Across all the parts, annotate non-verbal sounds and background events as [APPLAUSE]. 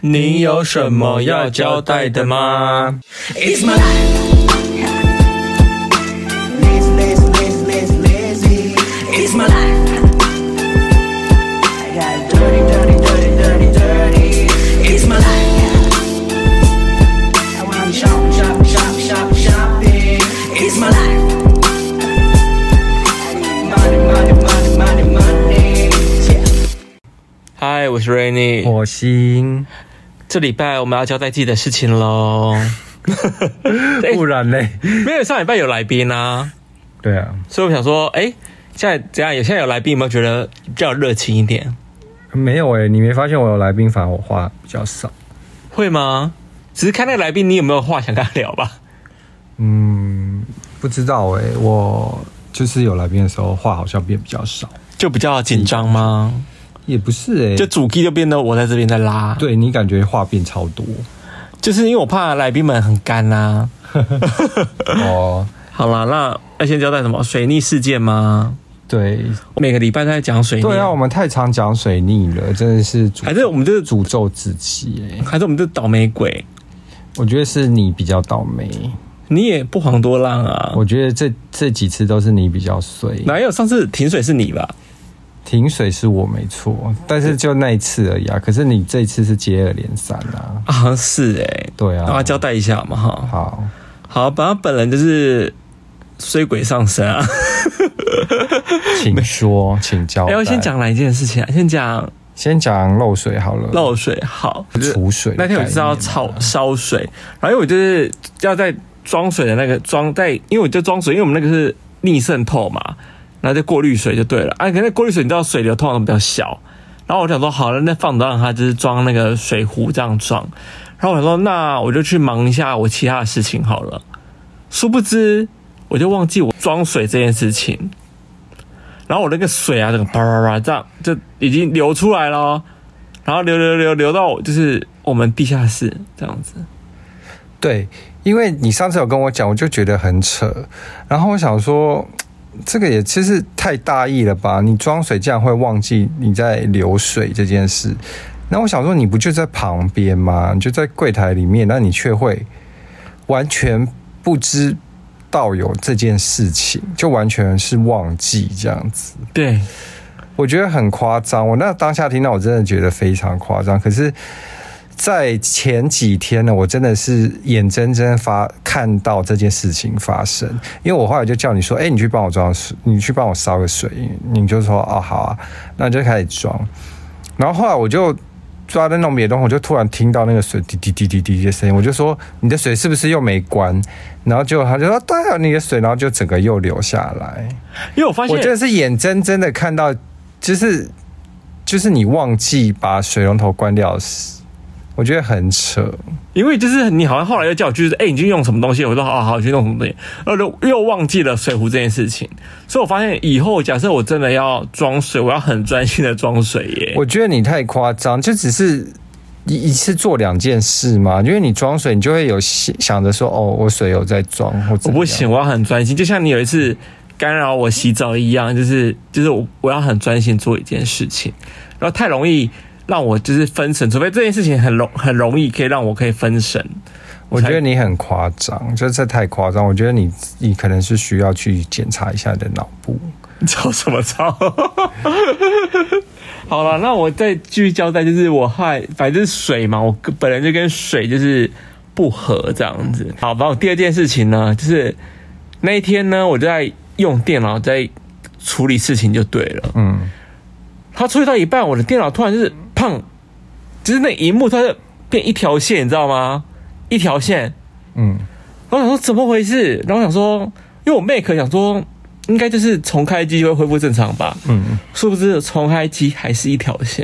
你有什么要交代的吗？It's my life. Lazy, lazy, lazy, lazy, lazy. It's my life. I got dirty, dirty, dirty, dirty, dirty. It's my life. I want shop, shop, shop, shop, shopping. It's my life. Money, money, money, money, money. Yeah. Hi，我是 Rainy，我心。 这礼拜我们要交代自己的事情喽，[LAUGHS] 不然嘞？没有上礼拜有来宾啊，对啊，所以我想说，哎，现在怎样？有现在有来宾，有没有觉得比较热情一点？没有哎，你没发现我有来宾，反而我话比较少，会吗？只是看那个来宾，你有没有话想跟他聊吧？嗯，不知道哎，我就是有来宾的时候，话好像变比较少，就比较紧张吗？也不是哎、欸，就主 key 就变得我在这边在拉，对，你感觉话变超多，就是因为我怕来宾们很干呐、啊。[LAUGHS] 哦，好啦，那要先交代什么水逆事件吗？对，每个礼拜都在讲水逆。对啊，我们太常讲水逆了，真的是，还是我们就是诅咒自己哎、欸，还是我们就是倒霉鬼？我觉得是你比较倒霉，你也不遑多让啊。我觉得这这几次都是你比较衰，哪有上次停水是你吧？停水是我没错，但是就那一次而已啊。可是你这一次是接二连三啊！啊，是哎、欸，对啊，让他交代一下嘛哈。好，好，本来本人就是衰鬼上身啊。请说，请交代。要、欸、先讲哪一件事情啊？先讲，先讲漏水好了。漏水好，储水。那天我知道炒烧水，然后因为我就是要在装水的那个装在，因为我就装水，因为我们那个是逆渗透嘛。然后再过滤水就对了，哎、可是过滤水你知道水流通常都比较小，然后我想说好了，那放着让它就是装那个水壶这样装，然后我想说那我就去忙一下我其他的事情好了，殊不知我就忘记我装水这件事情，然后我那个水啊，这个啪啪啪这样就已经流出来了，然后流流流流到就是我们地下室这样子，对，因为你上次有跟我讲，我就觉得很扯，然后我想说。这个也其实太大意了吧？你装水竟然会忘记你在流水这件事？那我想说，你不就在旁边吗？你就在柜台里面，那你却会完全不知道有这件事情，就完全是忘记这样子。对，我觉得很夸张。我那当下听到，我真的觉得非常夸张。可是。在前几天呢，我真的是眼睁睁发看到这件事情发生，因为我后来就叫你说，哎，你去帮我装水，你去帮我烧个水，你就说，哦，好啊，那就开始装。然后后来我就抓在弄别的东西，我就突然听到那个水滴滴滴滴滴的声音，我就说，你的水是不是又没关？然后就他就说，对啊，你的水，然后就整个又流下来。因为我发现，我真的是眼睁睁的看到，就是就是你忘记把水龙头关掉时。我觉得很扯，因为就是你好像后来又叫我，就是哎，你去用什么东西？我说好好去弄什么东西，然后又又忘记了水壶这件事情。所以我发现以后假设我真的要装水，我要很专心的装水耶。我觉得你太夸张，就只是一一次做两件事嘛。因为你装水，你就会有想着说，哦，我水有在装，我不行，我要很专心。就像你有一次干扰我洗澡一样，就是就是我我要很专心做一件事情，然后太容易。让我就是分神，除非这件事情很容很容易可以让我可以分神。我觉得你很夸张，就这太夸张。我觉得你你可能是需要去检查一下你的脑部。[LAUGHS] 你吵什么吵？[LAUGHS] 好了，那我再继续交代，就是我害反正水嘛，我本来就跟水就是不合这样子。好，然后第二件事情呢，就是那一天呢，我就在用电脑在处理事情就对了。嗯，他处理到一半，我的电脑突然就是。砰！就是那一幕，它就变一条线，你知道吗？一条线。嗯。然后我想说怎么回事？然后我想说，因为我 Mac 想说，应该就是重开机就会恢复正常吧。嗯。殊不知重开机还是一条线，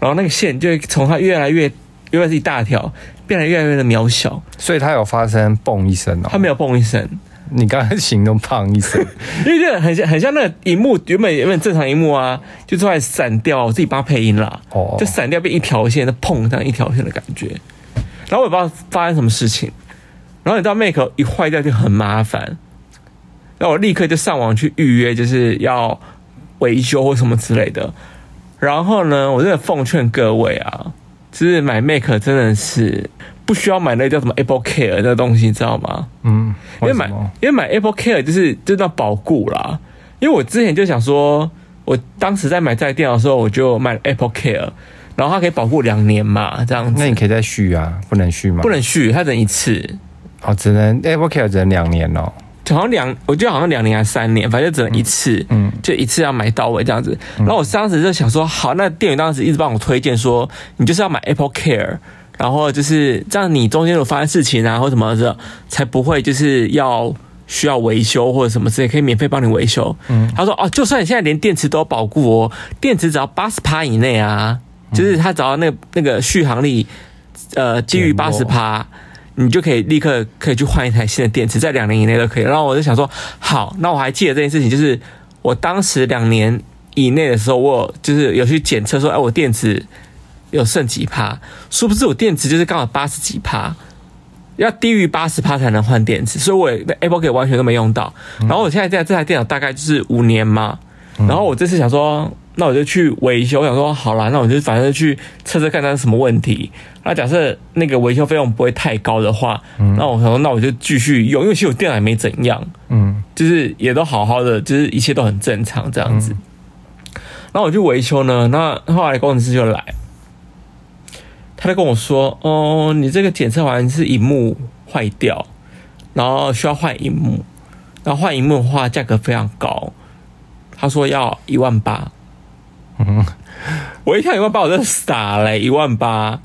然后那个线就会从它越来越，越来是一大条，变得越来越的渺小。所以它有发生嘣一声哦。它没有嘣一声。你刚才形容胖一声，[LAUGHS] 因为就很像很像那个荧幕原本原本正常荧幕啊，就突然闪掉，我自己帮他配音啦，哦，就闪掉变一条线，就砰这样一条线的感觉，然后我也不知道发生什么事情，然后你知道 Mac 一坏掉就很麻烦，那我立刻就上网去预约，就是要维修或什么之类的，然后呢，我真的奉劝各位啊，就是买 Mac 真的是不需要买那个叫什么 Apple Care 那个东西，你知道吗？嗯，因为买因为买 Apple Care 就是就叫保固啦。因为我之前就想说，我当时在买这台电脑的时候，我就买 Apple Care，然后它可以保固两年嘛，这样子。那你可以再续啊？不能续吗？不能续，它只能一次。哦，只能 Apple Care 只能两年哦。好像两，我记得好像两年还是三年，反正只能一次，嗯，就一次要买到位这样子。然后我当时就想说，好，那店员当时一直帮我推荐说，你就是要买 Apple Care，然后就是这样，你中间有发生事情啊或什么的，才不会就是要需要维修或者什么之类，可以免费帮你维修。嗯，他说哦，就算你现在连电池都保固哦，电池只要八十趴以内啊，就是他只要那个那个续航力，呃，低于八十趴。你就可以立刻可以去换一台新的电池，在两年以内都可以。然后我就想说，好，那我还记得这件事情，就是我当时两年以内的时候，我有就是有去检测说，哎，我电池有剩几趴？殊不知我电池就是刚好八十几趴，要低于八十趴才能换电池，所以我 Apple Care 完全都没用到。然后我现在在这台电脑大概就是五年嘛，然后我这次想说。那我就去维修，我想说好啦，那我就反正去测测看它是什么问题。那假设那个维修费用不会太高的话，嗯、那我想说，那我就继续用，因为其实我电脑也没怎样，嗯，就是也都好好的，就是一切都很正常这样子。然后我去维修呢，那后来工程师就来，他就跟我说：“哦，你这个检测完是荧幕坏掉，然后需要换荧幕，然后换荧幕的话价格非常高，他说要一万八。”嗯，我一看一万八，我真的傻了，一万八。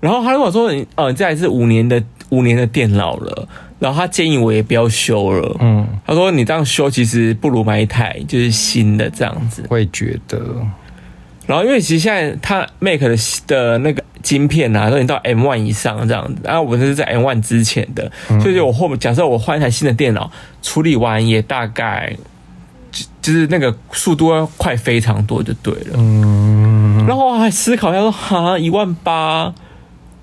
然后他跟我说：“你，哦，你这还是五年的五年的电脑了。”然后他建议我也不要修了。嗯，他说：“你这样修，其实不如买一台就是新的这样子。”会觉得。然后因为其实现在它 Mac 的的那个晶片啊，都已经到 M one 以上这样子。然后我这是在 M one 之前的，嗯、所以我后面假设我换一台新的电脑，处理完也大概。就是那个速度要快非常多就对了，嗯，然后我还思考一下说，哈，一万八，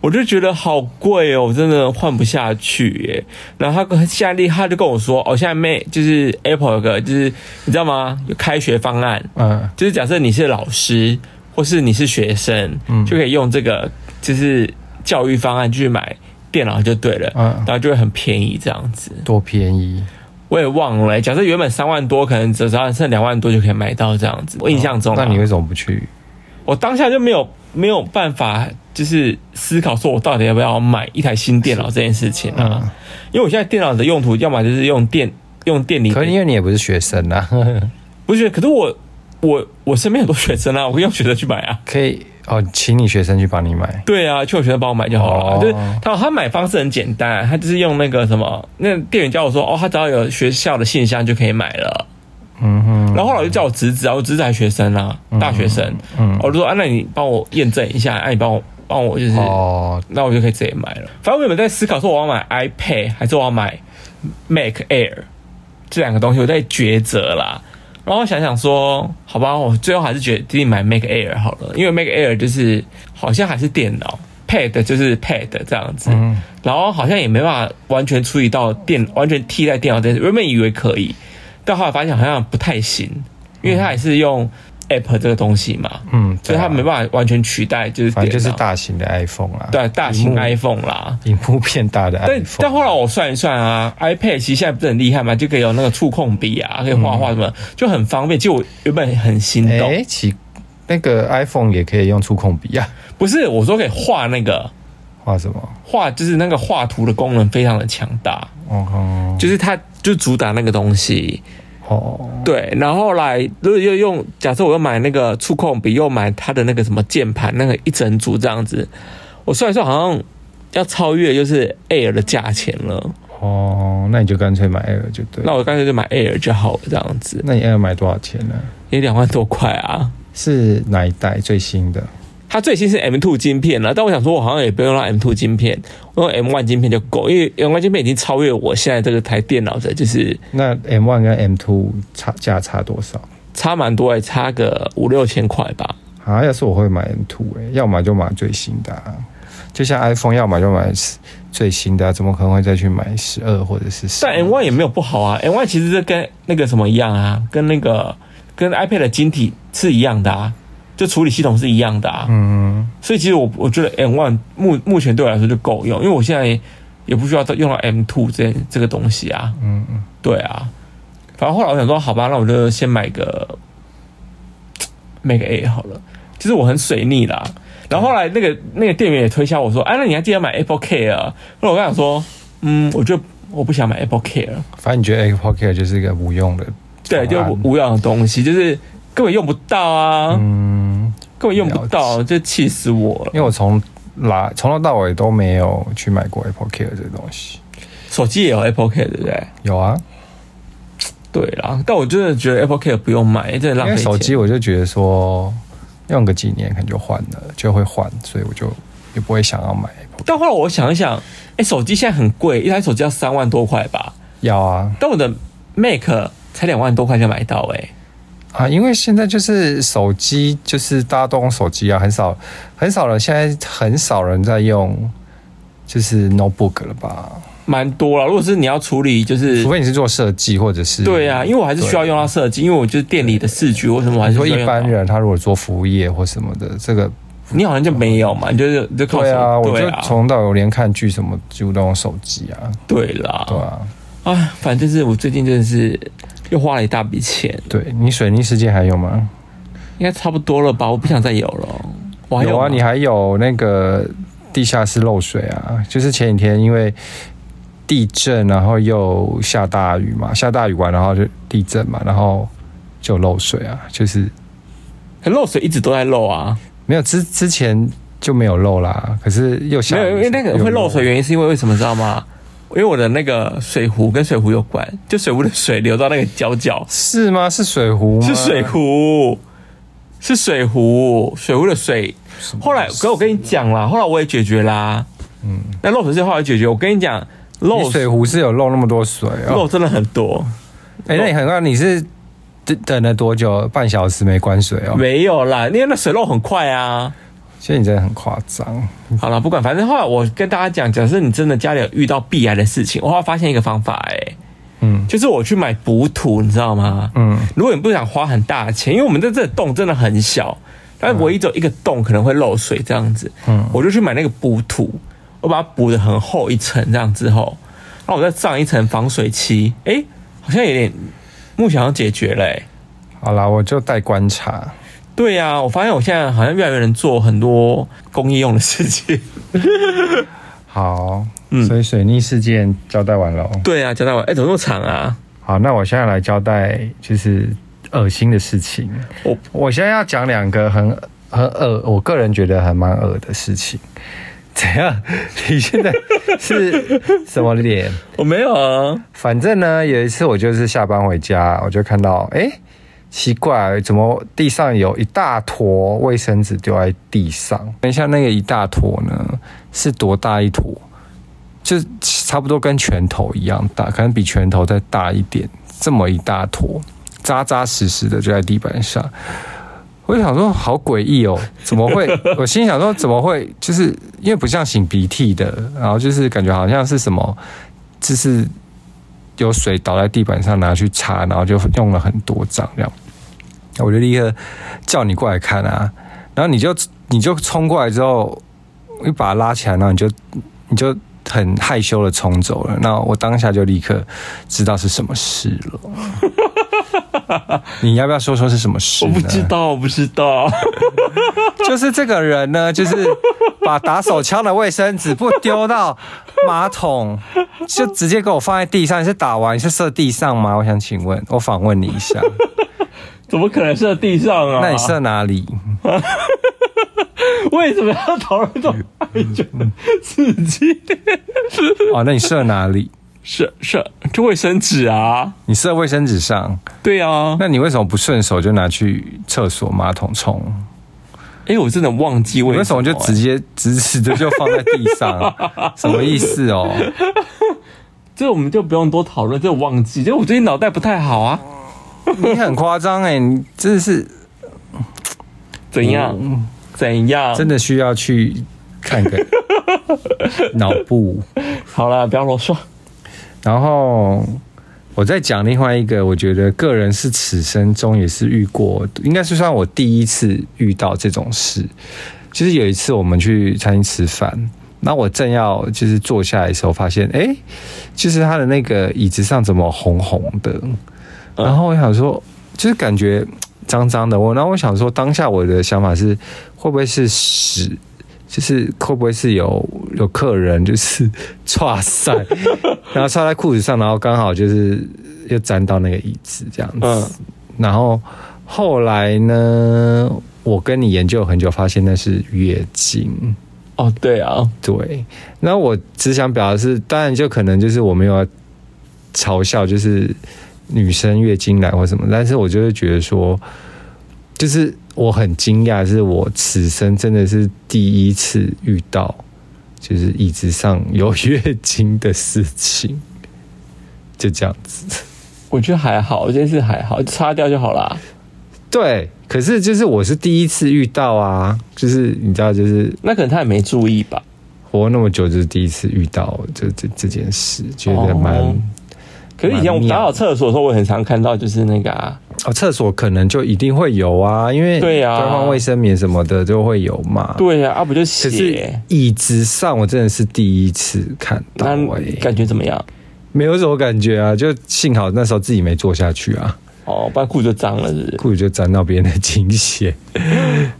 我就觉得好贵哦，我真的换不下去耶。然后他现在他就跟我说，哦，现在没就是 Apple 有个就是你知道吗？有开学方案，嗯，就是假设你是老师或是你是学生，嗯，就可以用这个就是教育方案去买电脑就对了，嗯，然后就会很便宜这样子，多便宜。我也忘了，假设原本三万多，可能只要剩两万多就可以买到这样子。我印象中，那你为什么不去？我当下就没有没有办法，就是思考说我到底要不要买一台新电脑这件事情啊。因为我现在电脑的用途，要么就是用电用电里，可是因为你也不是学生啊，[LAUGHS] 不是？可是我我我身边很多学生啊，我可以用学生去买啊，可以。哦，请你学生去帮你买。对啊，去我学生帮我买就好了。哦、就是他他买方式很简单，他就是用那个什么，那店员教我说，哦，他只要有学校的信箱就可以买了。嗯哼。然后后来就叫我侄子啊，我侄子还学生啊，大学生。嗯。我就说啊，那你帮我验证一下，啊，你帮我帮我就是，哦，那我就可以直接买了。反正我原本在思考说，我要买 iPad 还是我要买 Mac Air 这两个东西，我在抉择啦。然后想想说，好吧，我最后还是决定买 Mac Air 好了，因为 Mac Air 就是好像还是电脑，Pad 就是 Pad 这样子，嗯、然后好像也没办法完全处理到电，完全替代电脑这件事。原本以为可以，但后来发现好像不太行，因为它还是用。App 这个东西嘛，嗯，所以它没办法完全取代，就是反正就是大型的 iPhone 啦，对，大型 iPhone 啦，屏幕变大的 iPhone。但但后来我算一算啊，iPad 其实现在不是很厉害嘛，就可以有那个触控笔啊，可以画画什么，嗯、就很方便。其实我原本很心动，哎、欸，其那个 iPhone 也可以用触控笔啊？不是，我说可以画那个画什么？画就是那个画图的功能非常的强大，哦，就是它就主打那个东西。哦，对，然后来如果又用，假设我又买那个触控笔，又买它的那个什么键盘，那个一整组这样子，我算一算好像要超越就是 Air 的价钱了。哦，那你就干脆买 Air 就对。那我干脆就买 Air 就好了，这样子。那你 Air 买多少钱呢？也两万多块啊。是哪一代最新的？它最新是 M2 晶片了，但我想说，我好像也不用让 M2 晶片，我用 M1 晶片就够，因为 M1 晶片已经超越我现在这个台电脑的，就是那 M1 跟 M2 差价差多少？差蛮多诶，差个五六千块吧。啊，要是我会买 M2 诶，要买就买最新的，啊，就像 iPhone 要买就买最新的，啊，怎么可能会再去买十二或者是十？但 M1 也没有不好啊，M1 其实是跟那个什么一样啊，跟那个跟 iPad 的晶体是一样的啊。就处理系统是一样的啊。嗯，所以其实我我觉得 M one 目目前对我来说就够用，因为我现在也不需要再用到 M two 这这个东西啊。嗯嗯，对啊。反正后来我想说，好吧，那我就先买个 Mac A 好了。其实我很水逆啦。然后后来那个那个店员也推销我说，哎，那你还记得买 Apple Care？那我刚想说，嗯，我就我不想买 Apple Care。反正你觉得 Apple Care 就是一个无用的，对，就无用的东西，就是根本用不到啊，嗯，根本用不到，这气死我了。因为我从来从头到尾都没有去买过 Apple Care 这个东西。手机也有 Apple Care 对不对？有啊，对啦，但我真的觉得 Apple Care 不用买，真的浪费。手机我就觉得说。用个几年可能就换了，就会换，所以我就也不会想要买。但后来我想一想，哎、欸，手机现在很贵，一台手机要三万多块吧？要啊，但我的 Mac 才两万多块就买到哎、欸。啊，因为现在就是手机，就是大家都用手机啊，很少很少人，现在很少人在用，就是 Notebook 了吧？蛮多了，如果是你要处理，就是除非你是做设计或者是对啊，因为我还是需要用到设计，因为我就是店里的视觉，为什么我还是说一般人他如果做服务业或什么的，这个你好像就没有嘛，你就是就靠对啊，我就从到有连看剧什么几乎都用手机啊，对啦，对啊，啊，反正就是我最近真的是又花了一大笔钱。对，你水泥世界还有吗？应该差不多了吧，我不想再有了。我还有，有啊，你还有那个地下室漏水啊，就是前几天因为。地震，然后又下大雨嘛，下大雨完，然后就地震嘛，然后就漏水啊，就是漏水一直都在漏啊，没有之之前就没有漏啦，可是又下没有，因为那个会漏水原因是因为为什么知道吗？因为我的那个水壶跟水壶有关，就水壶的水流到那个角角，是吗？是水壶？是水壶，是水壶，水壶的水。后来，可我跟你讲啦，后来我也解决啦，嗯，那漏水是后来解决，我跟你讲。漏水壶是有漏那么多水哦，漏真的很多。哎、欸，那你很快，你是等等了多久？半小时没关水哦？没有啦，因为那水漏很快啊。其实你真的很夸张。好了，不管，反正后来我跟大家讲，假设你真的家里有遇到避癌的事情，我后来发现一个方法、欸，哎，嗯，就是我去买补土，你知道吗？嗯，如果你不想花很大的钱，因为我们在这个洞真的很小，但唯一只有一个洞可能会漏水这样子，嗯，我就去买那个补土。我把它补的很厚一层，这样之后，然后我再上一层防水漆，哎、欸，好像有点目前要解决了、欸。好啦，我就待观察。对呀、啊，我发现我现在好像越来越能做很多公益用的事情。好，嗯，所以水逆事件交代完了。对啊，交代完。哎、欸，怎么那么长啊？好，那我现在来交代就是恶心的事情。我我现在要讲两个很很恶，我个人觉得还蛮恶的事情。怎样？你现在是什么脸？[LAUGHS] 我没有啊。反正呢，有一次我就是下班回家，我就看到，哎、欸，奇怪，怎么地上有一大坨卫生纸丢在地上？等一下，那个一大坨呢，是多大一坨？就差不多跟拳头一样大，可能比拳头再大一点，这么一大坨，扎扎实实的就在地板上。我就想说，好诡异哦，怎么会？[LAUGHS] 我心想说，怎么会？就是因为不像擤鼻涕的，然后就是感觉好像是什么，就是有水倒在地板上拿去擦，然后就用了很多张这样。我就立刻叫你过来看啊，然后你就你就冲过来之后，一把他拉起来，然后你就你就很害羞的冲走了。那我当下就立刻知道是什么事了。[LAUGHS] 你要不要说说是什么事？我不知道，我不知道。就是这个人呢，就是把打手枪的卫生纸不丢到马桶，就直接给我放在地上。你是打完你是射地上吗？我想请问，我访问你一下，怎么可能射地上啊？那你射哪里？[LAUGHS] 为什么要讨论这种爱情刺激？[LAUGHS] 哦，那你射哪里？射射就卫生纸啊！你射卫生纸上？对啊。那你为什么不顺手就拿去厕所马桶冲？哎、欸，我真的忘记为什么、什么就直接直直的就放在地上？[LAUGHS] 什么意思哦？这我们就不用多讨论，就忘记。就我最近脑袋不太好啊。你很夸张哎！你真的是怎样？嗯、怎样？真的需要去看个 [LAUGHS] 脑部。好了，不要啰嗦。然后我再讲另外一个，我觉得个人是此生中也是遇过，应该是算我第一次遇到这种事。就是有一次我们去餐厅吃饭，那我正要就是坐下来的时候，发现哎、欸，就是他的那个椅子上怎么红红的，然后我想说，就是感觉脏脏的。我然后我想说，当下我的想法是，会不会是屎？就是会不会是有有客人就是 [LAUGHS] 剉赛，然后擦在裤子上，然后刚好就是又沾到那个椅子这样子。然后后来呢，我跟你研究很久，发现那是月经。哦，对啊，对。那我只想表达是，当然就可能就是我没有要嘲笑，就是女生月经来或什么，但是我就会觉得说，就是。我很惊讶，是我此生真的是第一次遇到，就是椅子上有月经的事情，[LAUGHS] 就这样子。我觉得还好，这件事还好，擦掉就好啦。对，可是就是我是第一次遇到啊，就是你知道，就是那可能他也没注意吧。活那么久，就是第一次遇到这这这件事，觉得蛮。哦可是以前我们打扫厕所的时候，我很常看到，就是那个啊，哦，厕所可能就一定会有啊，因为对呀，换卫生棉什么的就会有嘛。对呀，啊不就写？可是椅子上我真的是第一次看到，哎，感觉怎么样？没有什么感觉啊，就幸好那时候自己没坐下去啊。哦，不然裤子就脏了，是不是？裤子就沾到别人的精血。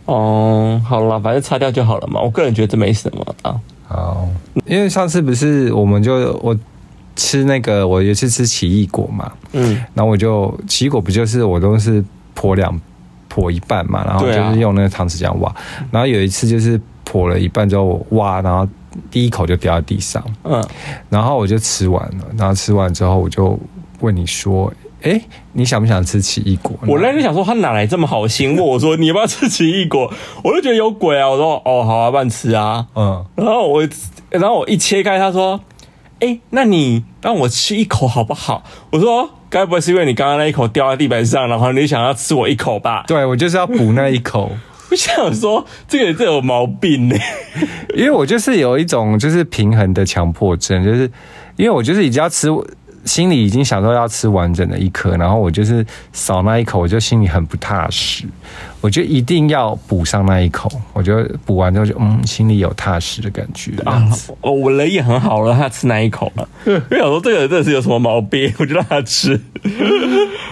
哦，好了，反正擦掉就好了嘛。我个人觉得这没什么啊。好，因为上次不是我们就我。吃那个，我有一次吃奇异果嘛，嗯，然后我就奇异果不就是我都是剖两剖一半嘛，然后就是用那个汤匙这样挖，然后有一次就是剖了一半之后挖，然后第一口就掉在地上，嗯，然后我就吃完了，然后吃完之后我就问你说，哎，你想不想吃奇异果？我那天想说他哪来这么好心问我说你要不要吃奇异果？我就觉得有鬼啊，我说哦好啊，不然吃啊，嗯，然后我然后我一切开，他说。哎、欸，那你让我吃一口好不好？我说，该不会是因为你刚刚那一口掉在地板上，然后你想要吃我一口吧？对，我就是要补那一口。[LAUGHS] 我想说，这个人真有毛病呢，[LAUGHS] 因为我就是有一种就是平衡的强迫症，就是因为我就是已经要吃。心里已经想说要吃完整的一颗，然后我就是少那一口，我就心里很不踏实。我就一定要补上那一口，我觉得补完之后就嗯，心里有踏实的感觉。啊，我，我人也很好了，他吃那一口了。[LAUGHS] 我想说这个人真的是有什么毛病，我就让他吃。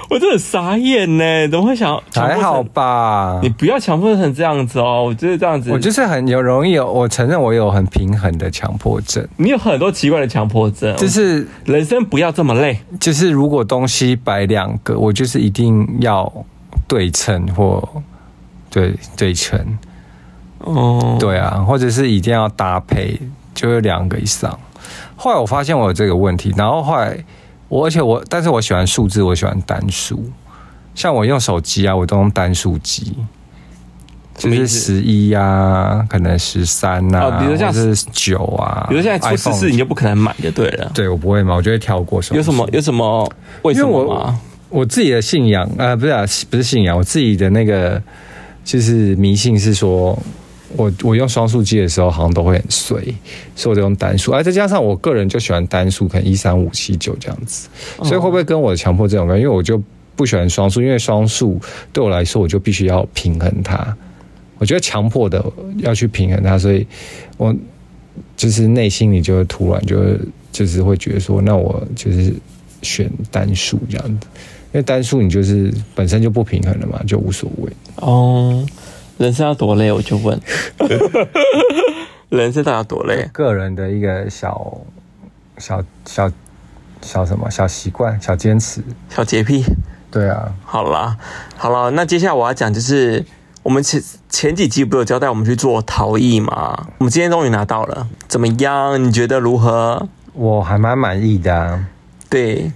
我真的傻眼呢，怎么会想？还好吧，你不要强迫成这样子哦。我觉得这样子，我就是很有容易有，我承认我有很平衡的强迫症。你有很多奇怪的强迫症，就是人生不要这么累。就是如果东西摆两个，我就是一定要对称或对对称。哦，对啊，或者是一定要搭配，就有两个以上。后来我发现我有这个问题，然后后来我而且我，但是我喜欢数字，我喜欢单数。像我用手机啊，我都用单数机。就是十一呀，可能十三呐，比如像是九啊，比如现在出十四，你就不可能买就对了。对，我不会买，我就会跳过。有什么？有什么？为什么？我我自己的信仰啊，不是啊，不是信仰，我自己的那个就是迷信是说，我我用双数机的时候好像都会很衰，所以我就用单数。而再加上我个人就喜欢单数，可能一三五七九这样子，所以会不会跟我的强迫症有关？因为我就不喜欢双数，因为双数对我来说，我就必须要平衡它。我觉得强迫的要去平衡它，所以我就是内心里就会突然就会就是会觉得说，那我就是选单数这样子，因为单数你就是本身就不平衡了嘛，就无所谓。哦，人生要多累，我就问，[LAUGHS] 人生到底要多累？个人的一个小小小小什么小习惯、小坚持、小洁癖。对啊，好啦，好了，那接下来我要讲就是。我们前前几集不有交代我们去做陶艺吗？我们今天终于拿到了，怎么样？你觉得如何？我还蛮满意的啊。对，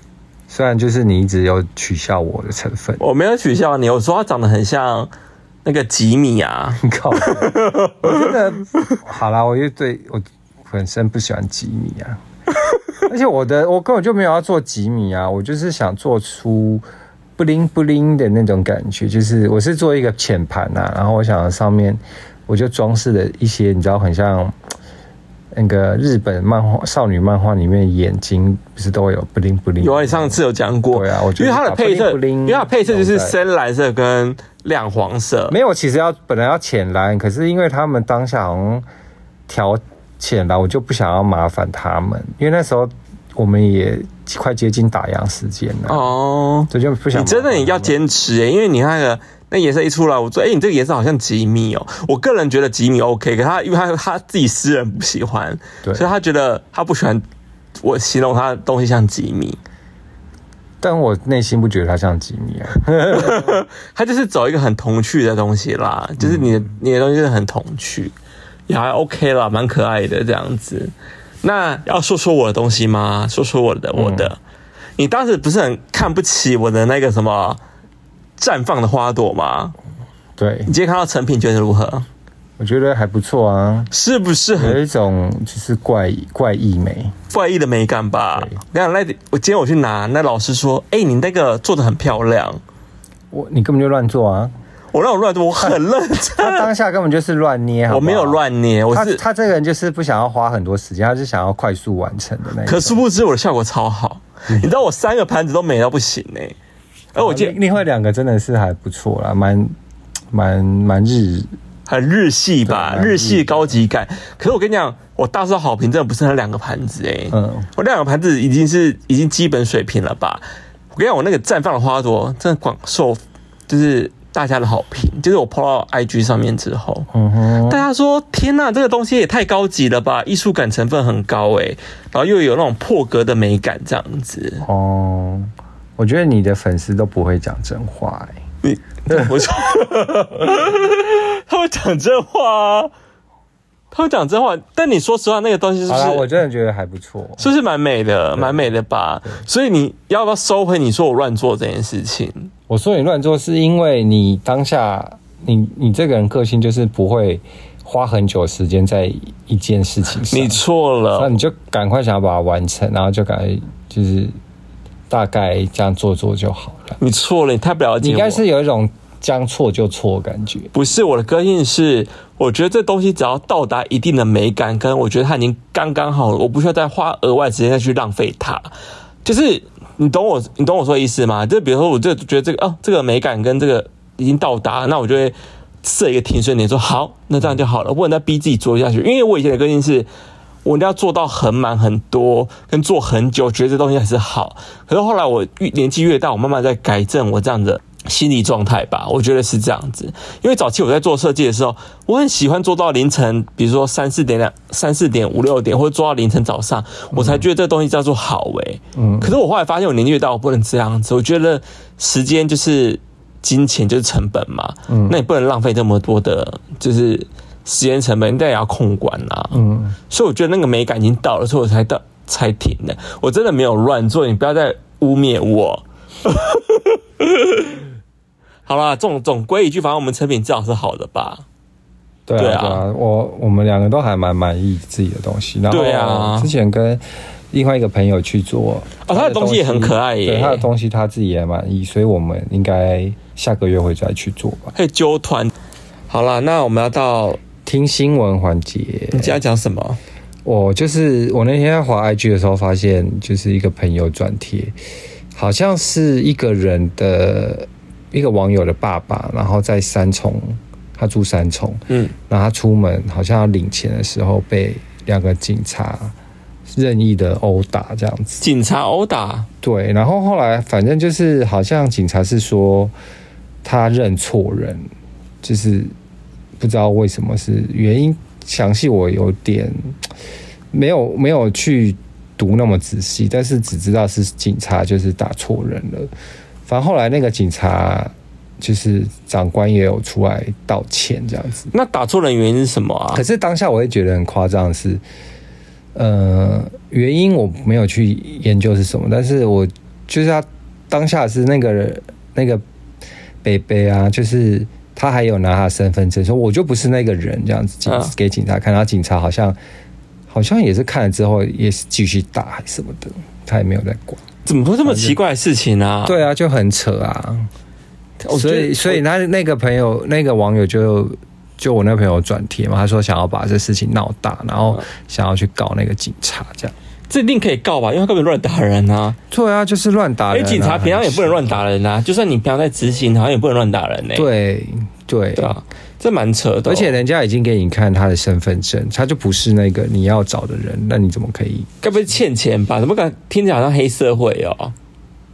虽然就是你一直有取笑我的成分，我没有取笑你，我说他长得很像那个吉米啊。你靠！我真的好啦，我就对我本身不喜欢吉米啊，而且我的我根本就没有要做吉米啊，我就是想做出。布灵布灵的那种感觉，就是我是做一个浅盘呐，然后我想上面我就装饰了一些，你知道，很像，那个日本漫画少女漫画里面眼睛不是都有布灵布灵？有啊，你上次有讲过。对啊，我觉得因为它的配色，布灵因为它的配色就是深蓝色跟亮黄色。没有，其实要本来要浅蓝，可是因为他们当下好像调浅蓝，我就不想要麻烦他们，因为那时候我们也快接近打烊时间了。哦，这就不想。你真的你要坚持哎，因为你那个。那颜色一出来，我说：“哎、欸，你这个颜色好像吉米哦。”我个人觉得吉米 OK，可他因为他他自己私人不喜欢，对，所以他觉得他不喜欢我形容他的东西像吉米。但我内心不觉得他像吉米啊，[LAUGHS] 他就是走一个很童趣的东西啦，就是你的你的东西是很童趣，也还 OK 啦，蛮可爱的这样子。那要说说我的东西吗？说说我的我的，嗯、你当时不是很看不起我的那个什么？绽放的花朵吗？对，你今天看到成品觉得如何？我觉得还不错啊，是不是很有一种就是怪怪异美、怪异的美感吧？那那我今天我去拿，那老师说：“哎、欸，你那个做的很漂亮。”我你根本就乱做啊！我让我乱做，我很认真。他当下根本就是乱捏好好，我没有乱捏，我是他他这个人就是不想要花很多时间，他是想要快速完成的那个。可殊不知我的效果超好，你知道我三个盘子都美到不行哎、欸。而我觉得另外两个真的是还不错啦，蛮蛮蛮日，很日系吧，日系高级感。可是我跟你讲，我大受好评，真的不是那两个盘子哎，嗯，我两个盘子已经是已经基本水平了吧？我跟你讲，我那个绽放的花朵真的广受就是大家的好评，就是我 po 到 IG 上面之后，嗯哼，大家说天呐，这个东西也太高级了吧，艺术感成分很高哎，然后又有那种破格的美感这样子。哦。我觉得你的粉丝都不会讲真话哎、欸，你我说，他会讲真话啊，他会讲真话。但你说实话，那个东西是不是？我真的觉得还不错，是不是蛮美的，蛮美的吧？所以你要不要收回你说我乱做这件事情？我说你乱做，是因为你当下你你这个人个性就是不会花很久时间在一件事情上。你错了，那你就赶快想要把它完成，然后就赶快就是。大概这样做做就好了。你错了，你太不了解我。你应该是有一种将错就错感觉。不是，我的个性是，我觉得这东西只要到达一定的美感，跟我觉得它已经刚刚好了，我不需要再花额外时间再去浪费它。就是你懂我，你懂我说的意思吗？就比如说，我就觉得这个哦，这个美感跟这个已经到达，那我就会设一个停损点，说好，那这样就好了，不能再逼自己做下去。因为我以前的个性是。我一定要做到很满很多，跟做很久，觉得这东西还是好。可是后来我越年纪越大，我慢慢在改正我这样的心理状态吧。我觉得是这样子，因为早期我在做设计的时候，我很喜欢做到凌晨，比如说三四点两、三四点五六点，或者做到凌晨早上，我才觉得这东西叫做好诶、欸。嗯。可是我后来发现，我年纪越大，我不能这样子。我觉得时间就是金钱，就是成本嘛。嗯。那你不能浪费这么多的，就是。时间成本，但也要控管呐、啊。嗯，所以我觉得那个美感已经到了，所以我才到才停的。我真的没有乱做，你不要再污蔑我。[LAUGHS] 好啦，总总归一句，反正我们成品至少是好的吧？对啊，对啊，我我们两个都还蛮满意自己的东西。然后对啊，之前跟另外一个朋友去做，哦，他的东西也很可爱耶。对，他的东西他自己也满意，所以我们应该下个月会再去做吧。可以揪团。好了，那我们要到。听新闻环节，你今天讲什么？我就是我那天在滑 IG 的时候，发现就是一个朋友转贴，好像是一个人的一个网友的爸爸，然后在三重，他住三重，嗯，然后他出门好像要领钱的时候，被两个警察任意的殴打，这样子。警察殴打？对，然后后来反正就是好像警察是说他认错人，就是。不知道为什么是原因，详细我有点没有没有去读那么仔细，但是只知道是警察就是打错人了。反正后来那个警察就是长官也有出来道歉这样子。那打错人原因是什么啊？可是当下我会觉得很夸张的是，呃，原因我没有去研究是什么，但是我就是他当下是那个那个北北啊，就是。他还有拿他的身份证说，我就不是那个人，这样子警给警察看，然后警察好像好像也是看了之后也是继续打还是什么的，他也没有在管。怎么会这么奇怪的事情呢、啊？对啊，就很扯啊。所以所以他那个朋友那个网友就就我那个朋友转贴嘛，他说想要把这事情闹大，然后想要去告那个警察，这样这一定可以告吧？因为他根本乱打人啊！对啊，就是乱打人、啊。哎，警察平常也不能乱打人啊，就算你平常在执行，好像也不能乱打人呢、欸。对对对啊，这蛮扯的、哦。而且人家已经给你看他的身份证，他就不是那个你要找的人，那你怎么可以？该不会欠钱吧？怎么敢听起来好像黑社会哦？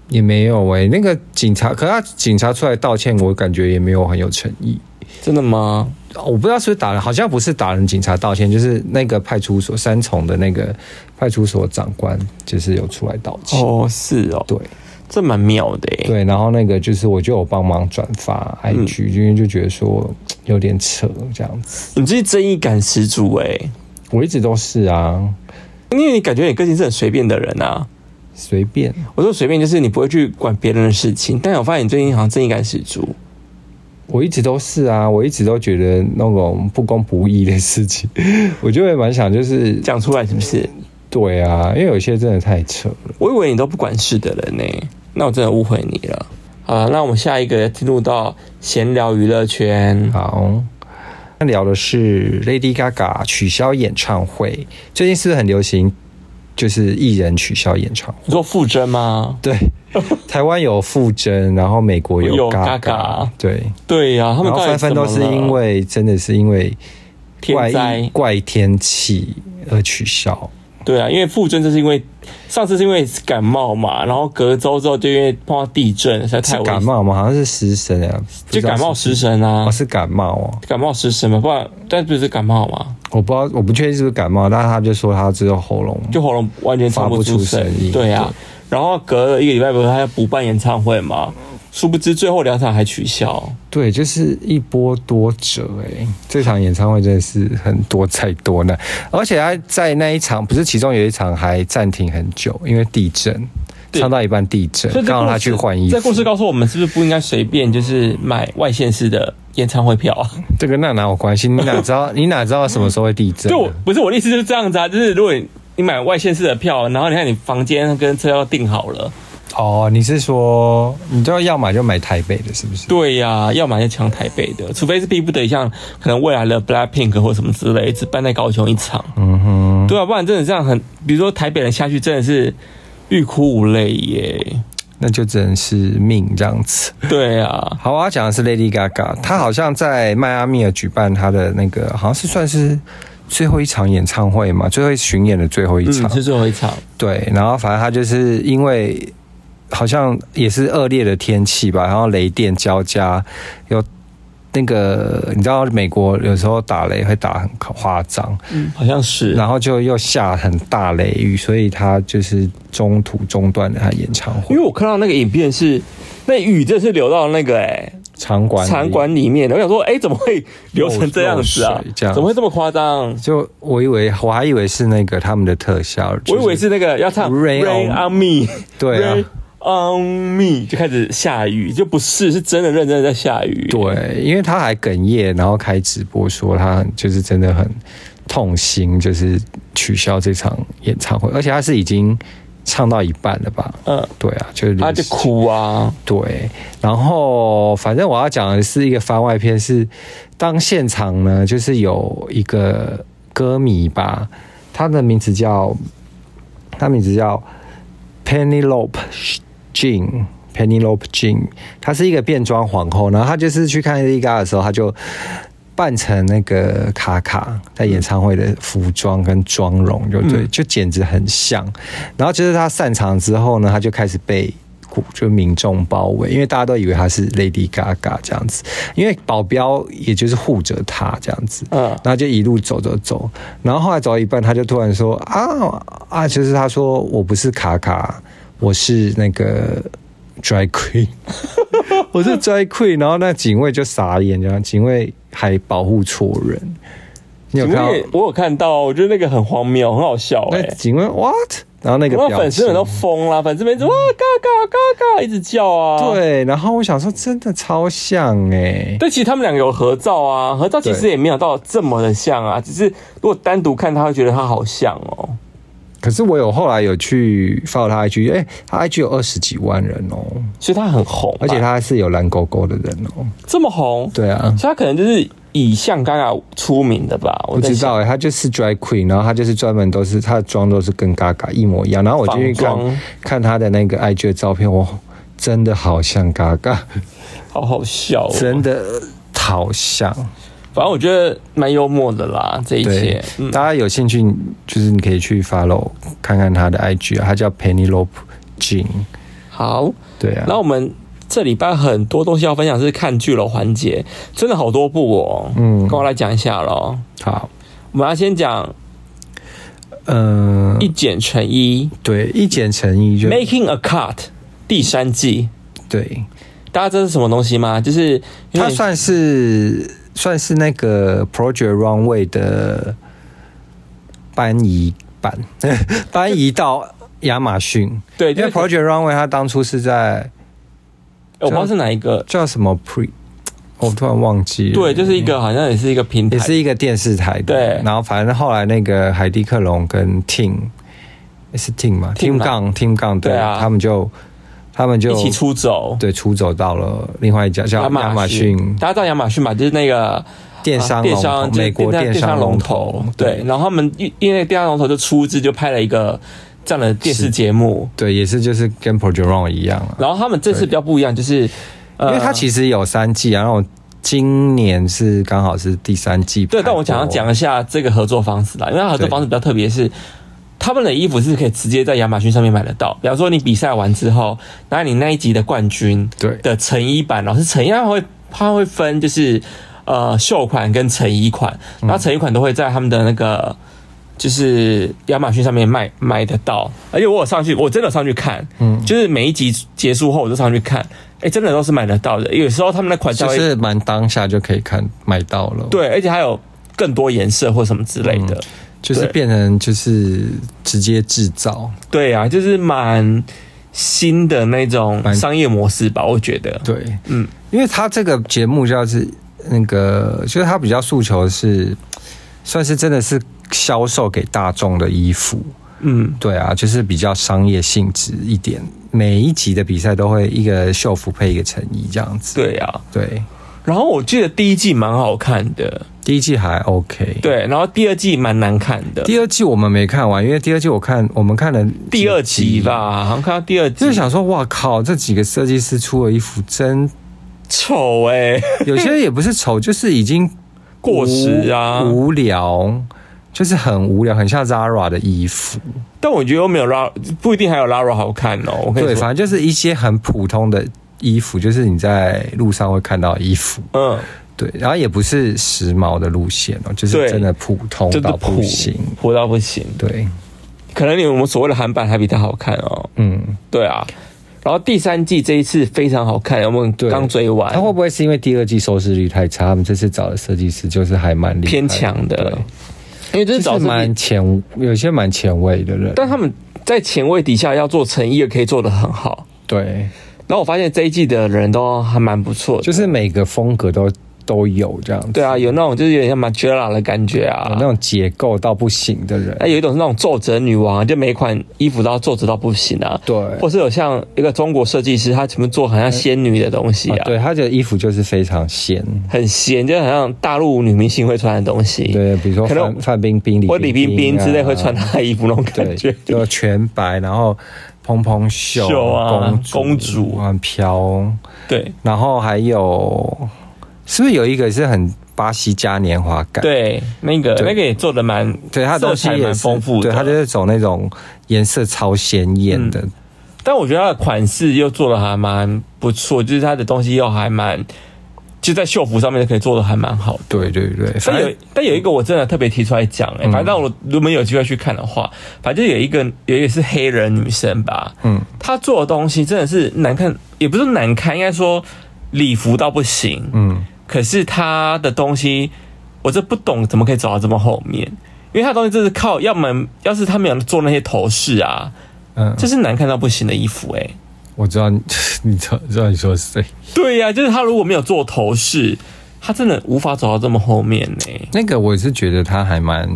也没有哎、欸，那个警察，可是他警察出来道歉，我感觉也没有很有诚意。真的吗？我不知道是不是打人，好像不是打人，警察道歉，就是那个派出所三重的那个派出所长官，就是有出来道歉。哦，是哦，对，这蛮妙的。对，然后那个就是我就有帮忙转发 IG，因为就觉得说有点扯这样子。你这是正义感十足哎，我一直都是啊，因为你感觉你个性是很随便的人啊。随便，我说随便就是你不会去管别人的事情，但我发现你最近好像正义感十足。我一直都是啊，我一直都觉得那种不公不义的事情，[LAUGHS] 我就会蛮想就是讲出来，是不是？对啊，因为有些真的太扯了。我以为你都不管事的人呢，那我真的误会你了。好了，那我们下一个进入到闲聊娱乐圈。好，那聊的是 Lady Gaga 取消演唱会，最近是不是很流行？就是艺人取消演唱会，你说傅征吗？对，台湾有傅征，然后美国有 Gaga，对。对呀、啊，他们纷纷都是因为真的是因为怪天灾。怪天气而取消。对啊，因为傅征就是因为上次是因为感冒嘛，然后隔周之后就因为碰到地震，实在太感冒嘛，好像是失声啊，就感冒失神啊，哦，是感冒哦，感冒失神嘛，不然但不是感冒嘛，我不知道，我不确定是不是感冒，但是他就说他只有喉咙，就喉咙完全唱不出声。音，对啊，然后隔了一个礼拜不是他要补办演唱会嘛。殊不知最后两场还取消，对，就是一波多折哎！这场演唱会真的是很多再多难，而且他在那一场不是其中有一场还暂停很久，因为地震，唱到一半地震，刚好他去换衣服。这故事告诉我们，是不是不应该随便就是买外县市的演唱会票？[LAUGHS] 这个那哪有关系？你哪知道？[LAUGHS] 你哪知道什么时候会地震？就不是我的意思就是这样子啊，就是如果你买外县市的票，然后你看你房间跟车要订好了。哦，你是说你都要买就买台北的，是不是？对呀、啊，要买就抢台北的，除非是逼不得已，像可能未来的 Blackpink 或什么之类，只办在高雄一场。嗯哼，对啊，不然真的这样很，比如说台北人下去真的是欲哭无泪耶，那就只能是命这样子。对啊，好，我要讲的是 Lady Gaga，她好像在迈阿密尔举办她的那个，好像是算是最后一场演唱会嘛，最后巡演的最后一场、嗯、是最后一场。对，然后反正她就是因为。好像也是恶劣的天气吧，然后雷电交加，有那个你知道美国有时候打雷会打很夸张，嗯，好像是，然后就又下很大雷雨，所以他就是中途中断了他演唱会。因为我看到那个影片是，那雨真的是流到那个哎场馆场馆里面的，我想说哎怎么会流成这样子啊？这样怎么会这么夸张？就我以为我还以为是那个他们的特效，我以为是那个要唱 Rain on Me，对啊。On me 就开始下雨，就不是，是真的认真的在下雨。对，因为他还哽咽，然后开直播说他就是真的很痛心，就是取消这场演唱会，而且他是已经唱到一半了吧？嗯，对啊，就是他就哭啊。对，然后反正我要讲的是一个番外篇，是当现场呢，就是有一个歌迷吧，他的名字叫他名字叫 Penelope。Jean Penelope Jean，她是一个变装皇后，然后她就是去看 Lady Gaga 的时候，她就扮成那个卡卡在演唱会的服装跟妆容，就对，就简直很像。然后就是她散场之后呢，她就开始被就民众包围，因为大家都以为她是 Lady Gaga 这样子，因为保镖也就是护着她这样子，嗯，然后就一路走走走，然后后来走到一半，她就突然说啊啊，就是她说我不是卡卡。我是那个 drag queen，[LAUGHS] 我是 drag queen，然后那警卫就傻眼，这样警卫还保护错人。你有看到？我有看到，我觉得那个很荒谬，很好笑哎、欸。警卫 what？然后那个粉丝们都疯了，粉丝们哇嘎嘎嘎嘎一直叫啊。对，然后我想说，真的超像哎、欸。对，其实他们两个有合照啊，合照其实也没有到这么的像啊，只是如果单独看，他会觉得他好像哦。可是我有后来有去 follow 他 IG，哎、欸，他 IG 有二十几万人哦、喔，所以他很红，而且他还是有蓝勾勾的人哦、喔，这么红，对啊，所以他可能就是以像 Gaga 出名的吧？我不知道哎、欸，他就是 Drag Queen，然后他就是专门都是他的妆都是跟 Gaga 一模一样。然后我进去看看他的那个 IG 的照片，哇，真的好像 Gaga，好好笑、哦，真的好像。反正我觉得蛮幽默的啦，这一切。嗯、大家有兴趣，就是你可以去 follow 看看他的 IG 啊，他叫 Pennylope Jean。好，对啊。那我们这礼拜很多东西要分享，是看剧了环节，真的好多部哦。嗯，跟我来讲一下喽。好，我们要先讲，嗯、呃，一剪成一，对，一剪成一就 Making a Cut 第三季。对，大家知道是什么东西吗？就是它算是。算是那个 Project Runway 的搬移版，[LAUGHS] 搬移到亚马逊。对，因为 Project Runway 它当初是在，我不知道是哪一个叫什么 Pre，我突然忘记了。对，就是一个好像也是一个平台，也是一个电视台的。对，然后反正后来那个海蒂克隆跟 Team 是 Team 嘛，Team 杠 Team 杠，对啊，他们就。他们就一起出走，对，出走到了另外一家叫亚马逊。大家知道亚马逊吧？就是那个电商电商，美国电商龙头。对，然后他们因因为电商龙头就出资，就拍了一个这样的电视节目。对，也是就是跟 Project Runway 一样。然后他们这次比较不一样，就是因为它其实有三季，然后今年是刚好是第三季。对，但我想要讲一下这个合作方式啦，因为它合作方式比较特别，是。他们的衣服是可以直接在亚马逊上面买得到。比方说，你比赛完之后，拿你那一集的冠军对的成衣版，然后是成衣，它会他会分就是呃秀款跟成衣款，然后成衣款都会在他们的那个就是亚马逊上面卖卖得到。而且我有上去，我真的上去看，嗯，就是每一集结束后我就上去看，哎、欸，真的都是买得到的。有时候他们的款就是蛮当下就可以看买到了，对，而且还有更多颜色或什么之类的。嗯就是变成就是直接制造，对啊，就是蛮新的那种商业模式吧，我觉得。对，嗯，因为他这个节目就是那个，就是他比较诉求是，算是真的是销售给大众的衣服，嗯，对啊，就是比较商业性质一点。每一集的比赛都会一个秀服配一个成衣这样子，对啊，对。然后我记得第一季蛮好看的。第一季还 OK，对，然后第二季蛮难看的。第二季我们没看完，因为第二季我看我们看了第二集吧，好像看到第二集，就是想说哇靠，这几个设计师出的衣服真丑哎、欸，[LAUGHS] 有些也不是丑，就是已经过时啊，无聊，就是很无聊，很像 Zara 的衣服。但我觉得又没有 Zara，不一定还有 Zara 好看哦。对，反正就是一些很普通的衣服，就是你在路上会看到的衣服，嗯。对，然后也不是时髦的路线哦，就是真的普通到不行，普到不行。对，可能你我们所谓的韩版还比它好看哦。嗯，对啊。然后第三季这一次非常好看，我们刚追完。它会不会是因为第二季收视率太差？他们这次找的设计师就是还蛮厉害偏强的，因为这是找蛮前，有些蛮前卫的人，但他们在前卫底下要做成衣，也可以做得很好。对，然后我发现这一季的人都还蛮不错的，就是每个风格都。都有这样子，对啊，有那种就是有点像 Margiela 的感觉啊，有那种结构到不行的人，那有一种是那种皱褶女王，就每款衣服都要皱褶到不行啊，对，或是有像一个中国设计师，他怎么做很像仙女的东西啊，啊对，他的衣服就是非常仙，很仙，就好像大陆女明星会穿的东西，对，比如说范范冰冰、或李冰冰之类会穿她的衣服那种感觉，就全白，然后蓬蓬袖，袖啊，公主很飘，对，然后还有。是不是有一个是很巴西嘉年华感？对，那个那个也做的蛮，对，它东西也丰富，对，它就是走那种颜色超鲜艳的、嗯。但我觉得它的款式又做的还蛮不错，就是它的东西又还蛮，就在秀服上面可以做的还蛮好。对对对，但有但有一个我真的特别提出来讲，哎，反正我如果有机会去看的话，反正有一个有一个是黑人女生吧，嗯，她做的东西真的是难看，也不是难看，应该说礼服到不行，嗯。可是他的东西，我这不懂，怎么可以走到这么后面？因为他的东西就是靠，要么要是他没有做那些头饰啊，嗯，这是难看到不行的衣服哎、欸。我知道你，你知道知道你说谁？对呀、啊，就是他如果没有做头饰，他真的无法走到这么后面呢、欸。那个我是觉得他还蛮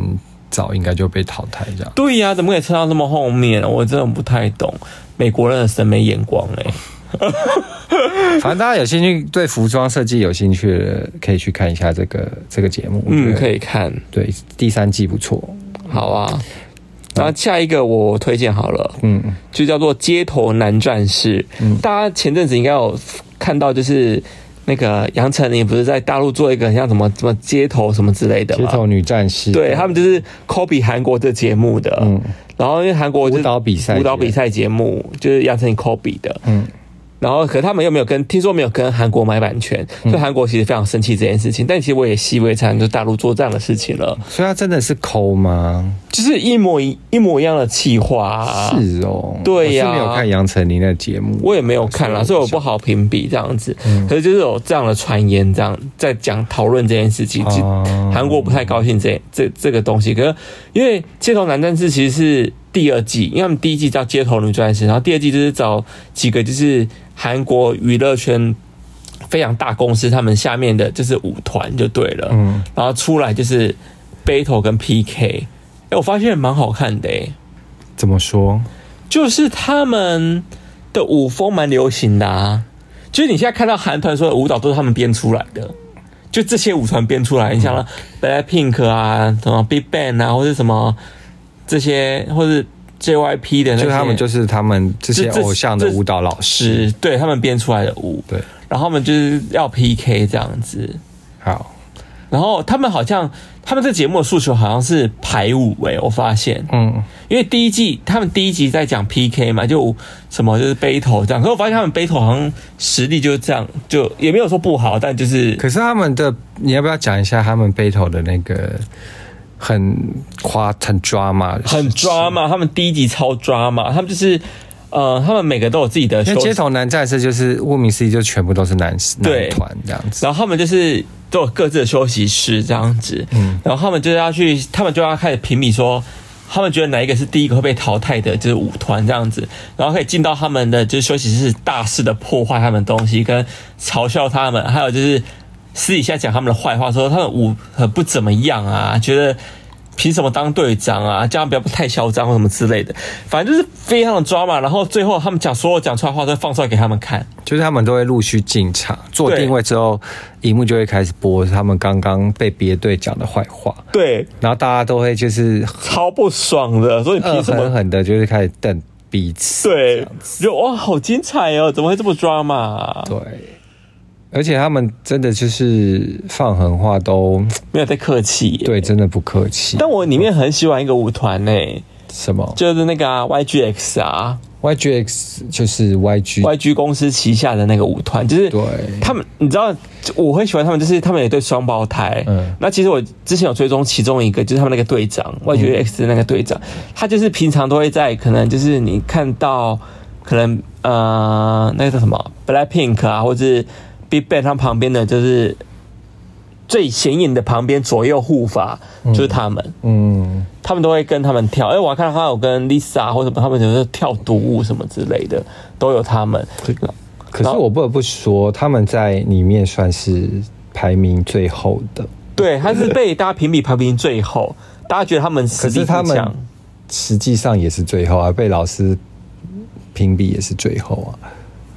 早，应该就被淘汰这样。对呀、啊，怎么可以撑到这么后面？我真的不太懂美国人的审美眼光哎、欸。[LAUGHS] 反正大家有兴趣，对服装设计有兴趣的，可以去看一下这个这个节目。嗯，可以看。对，第三季不错。好啊。然后下一个我推荐好了，嗯，就叫做《街头男战士》。嗯，大家前阵子应该有看到，就是那个杨丞琳不是在大陆做一个像什么什么街头什么之类的街头女战士，对，他们就是 copy 韩国的节目的。嗯，然后因为韩国舞蹈比赛，舞蹈比赛节目就是杨丞琳 copy 的。嗯。然后，可他们又没有跟，听说没有跟韩国买版权，所以韩国其实非常生气这件事情。但其实我也习以为常，就大陆做这样的事情了。所以他真的是抠吗？就是一模一一模一样的企划啊。是哦，对呀。我是没有看杨丞琳的节目，我也没有看啦，所以我不好评比这样子。可是就是有这样的传言，这样在讲讨论这件事情，韩国不太高兴这这这个东西。可是因为街头男战士其实是第二季，因为他们第一季叫街头女战士，然后第二季就是找几个就是。韩国娱乐圈非常大公司，他们下面的就是舞团就对了，嗯，然后出来就是 battle 跟 PK，哎，我发现蛮好看的，哎，怎么说？就是他们的舞风蛮流行的啊，就是你现在看到韩团所有的舞蹈都是他们编出来的，就这些舞团编出来，你像 BLACKPINK 啊，什么 BigBang 啊，或者什么这些，或是。JYP 的那些，就他们就是他们这些偶像的舞蹈老师，对他们编出来的舞，对，然后他们就是要 PK 这样子。好，然后他们好像他们这节目的诉求好像是排舞诶、欸，我发现，嗯，因为第一季他们第一集在讲 PK 嘛，就什么就是 battle 这样，可是我发现他们 battle 好像实力就是这样，就也没有说不好，但就是，可是他们的你要不要讲一下他们 battle 的那个？很夸，很抓嘛，很抓嘛。他们第一集超抓嘛，他们就是，呃，他们每个都有自己的。因为街头男战士就是顾名思义，就全部都是男男团这样子。然后他们就是都有各自的休息室这样子。嗯。然后他们就是要去，他们就要开始评比说，他们觉得哪一个是第一个会被淘汰的，就是舞团这样子。然后可以进到他们的就是休息室，大肆的破坏他们东西，跟嘲笑他们，还有就是。私底下讲他们的坏话，说他们舞很不怎么样啊，觉得凭什么当队长啊？这样不要太嚣张或什么之类的，反正就是非常的抓嘛。然后最后他们讲所有讲出来的话都会放出来给他们看，就是他们都会陆续进场做定位之后，荧幕就会开始播他们刚刚被别队讲的坏话。对，然后大家都会就是超不爽的，所以凭什么狠狠的，就是开始瞪彼此。对，就哇，好精彩哦！怎么会这么抓嘛？对。而且他们真的就是放狠话都没有在客气，对，真的不客气。但我里面很喜欢一个舞团呢，什么？就是那个啊，YGX 啊，YGX 就是 YG YG 公司旗下的那个舞团，就是对他们，你知道，我很喜欢他们，就是他们有一对双胞胎。嗯，那其实我之前有追踪其中一个，就是他们那个队长，YGX 的那个队长，他就是平常都会在可能就是你看到可能呃那个叫什么 BLACKPINK 啊，或者是。BigBang 他旁边的就是最显眼的旁边左右护法，就是他们，嗯，他们都会跟他们跳。哎，我还看到他有跟 Lisa 或者什么，他们就是跳独舞什么之类的，都有他们。可是我不得不说，他们在里面算是排名最后的。对，他是被大家评比排名最后，大家觉得他们实力很强，实际上也是最后啊，被老师评比也是最后啊。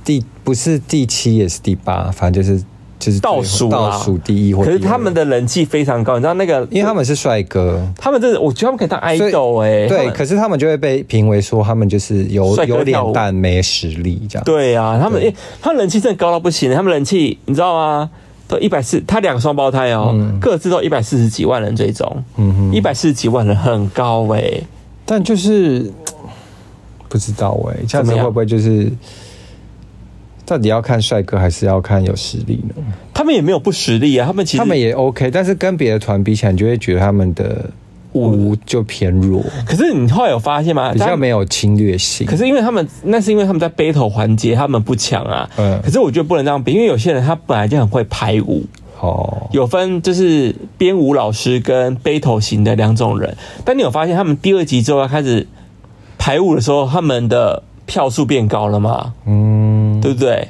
第不是第七也是第八，反正就是就是倒数倒数第一或第。可是他们的人气非常高，你知道那个，因为他们是帅哥，他们这是我觉得他们可以当 idol 哎、欸，对，可是他们就会被评为说他们就是有有脸蛋没实力这样。对啊，他们哎，他们人气真的高到不行，他们人气你知道吗？都一百四，他两个双胞胎哦，嗯、各自都一百四十几万人追踪，嗯哼，一百四十几万人很高哎、欸，但就是 [TSK] 不知道哎、欸，这样子会不会就是？到底要看帅哥还是要看有实力呢？他们也没有不实力啊，他们其实他们也 OK，但是跟别的团比起来，你就会觉得他们的舞就偏弱。可是你后来有发现吗？比较没有侵略性。可是因为他们那是因为他们在 battle 环节他们不强啊。嗯。可是我觉得不能这样比，因为有些人他本来就很会排舞。哦。有分就是编舞老师跟 battle 型的两种人，但你有发现他们第二集之后要开始排舞的时候，他们的。票数变高了吗？嗯，对不对？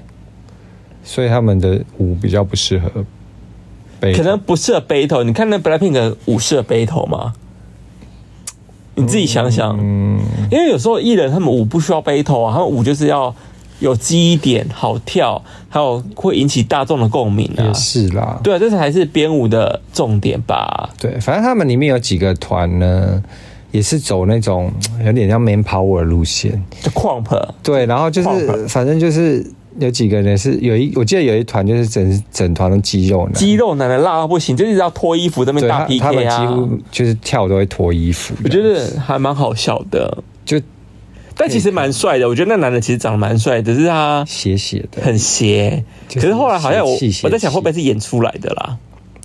所以他们的舞比较不适合，可能不适合 battle。你看那 BLACKPINK 的舞适合 battle 吗？你自己想想，嗯，因为有时候艺人他们舞不需要 battle 啊，他们舞就是要有记忆点、好跳，还有会引起大众的共鸣啊。也是啦，对啊，这才是编舞的重点吧。对，反正他们里面有几个团呢，也是走那种有点像 man power 的路线，就 Krump。对，然后就是反正就是有几个人是有一，我记得有一团就是整整团的肌肉男，肌肉男的辣到不行，就是要脱衣服在那边打 PK 啊。他们几乎就是跳都会脱衣服，我觉得还蛮好笑的，就。但其实蛮帅的，我觉得那男的其实长得蛮帅，只是他斜斜的，很斜。可是后来好像我我在想会不会是演出来的啦？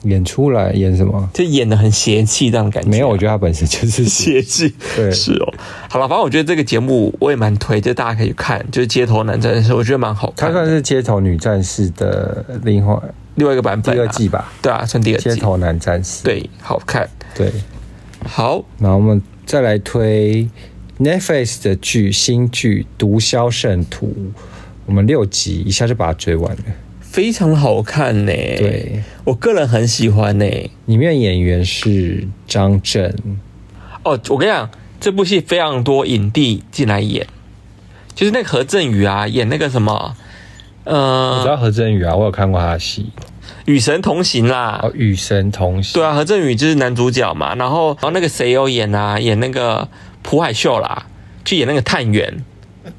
演出来演什么？就演的很邪气这样的感觉。没有，我觉得他本身就是邪气。[LAUGHS] 对，是哦。好了，反正我觉得这个节目我也蛮推，就大家可以看，就是街头男战士，我觉得蛮好看。他算是街头女战士的另外另外一个版本，第二季吧？对啊，算第二季。街头男战士，对，好看。对，好，那我们再来推。Netflix 的剧新剧《毒枭圣徒》，我们六集一下就把它追完了，非常好看呢。对，我个人很喜欢呢。里面演员是张震。哦，我跟你讲，这部戏非常多影帝进来演，就是那个何振宇啊，演那个什么，呃，我知道何振宇啊，我有看过他的戏，《与神同行》啦。哦，《与神同行》。对啊，何振宇就是男主角嘛，然后然后那个谁有演啊，演那个。朴海秀啦，去演那个探员。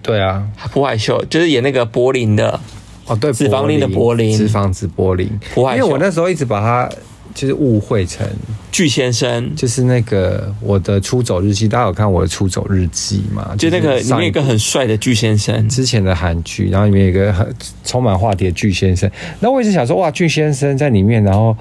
对啊，朴海秀就是演那个柏林的哦，对，脂肪林的柏林，脂肪子柏林。因为我那时候一直把它就是误会成巨先生，就是那个我的出走日记。大家有看我的出走日记吗？就那个里面有一个很帅的巨先生，之前的韩剧，然后里面有一个很充满话题的巨先生。那我一直想说，哇，巨先生在里面，然后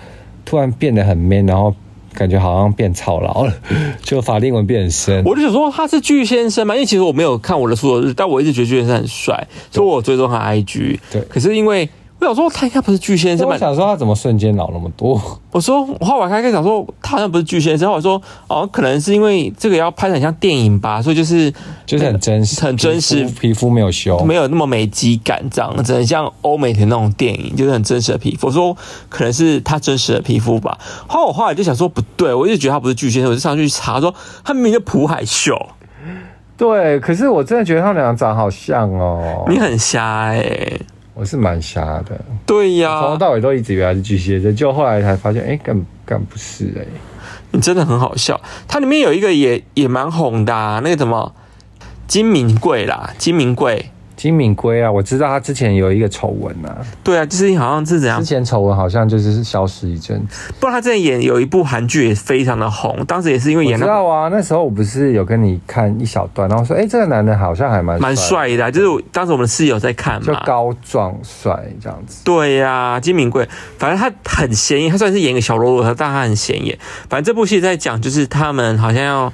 突然变得很 man，然后。感觉好像变操劳了，[LAUGHS] 就法令纹变很深。我就想说他是巨先生嘛，因为其实我没有看我的出走日，但我一直觉得巨先生很帅，所以我追踪他 IG。对，可是因为。我想说他应该不是巨先生，我想说他怎么瞬间老那么多？[LAUGHS] 我说我后来开始想说他好像不是巨先生，后来说哦，可能是因为这个要拍得很像电影吧，所以就是就是很真实，很真实，皮肤没有修，没有那么美肌感，这样子很像欧美的那种电影，就是很真实的皮肤。我说可能是他真实的皮肤吧。后来我后来就想说不对，我一直觉得他不是巨先生，我就上去查说他明明就朴海秀。对，可是我真的觉得他们俩长好像哦，你很瞎哎、欸。我是蛮瞎的，对呀，从头到尾都一直以为他是巨蟹座，就后来才发现，哎、欸，根根本不是哎、欸，你真的很好笑。它里面有一个也也蛮红的、啊，那个什么金明贵啦，金明贵。金敏圭啊，我知道他之前有一个丑闻啊。对啊，就是好像是怎样？之前丑闻好像就是消失一阵子。不过他之前演有一部韩剧也非常的红，当时也是因为演。知道啊，那时候我不是有跟你看一小段，然后说，哎、欸，这个男的好像还蛮蛮帅的、啊，就是当时我们室友在看嘛，就高壮帅这样子。对呀、啊，金敏圭，反正他很显眼，他虽然是演个小喽啰，但他很显眼。反正这部戏在讲，就是他们好像要。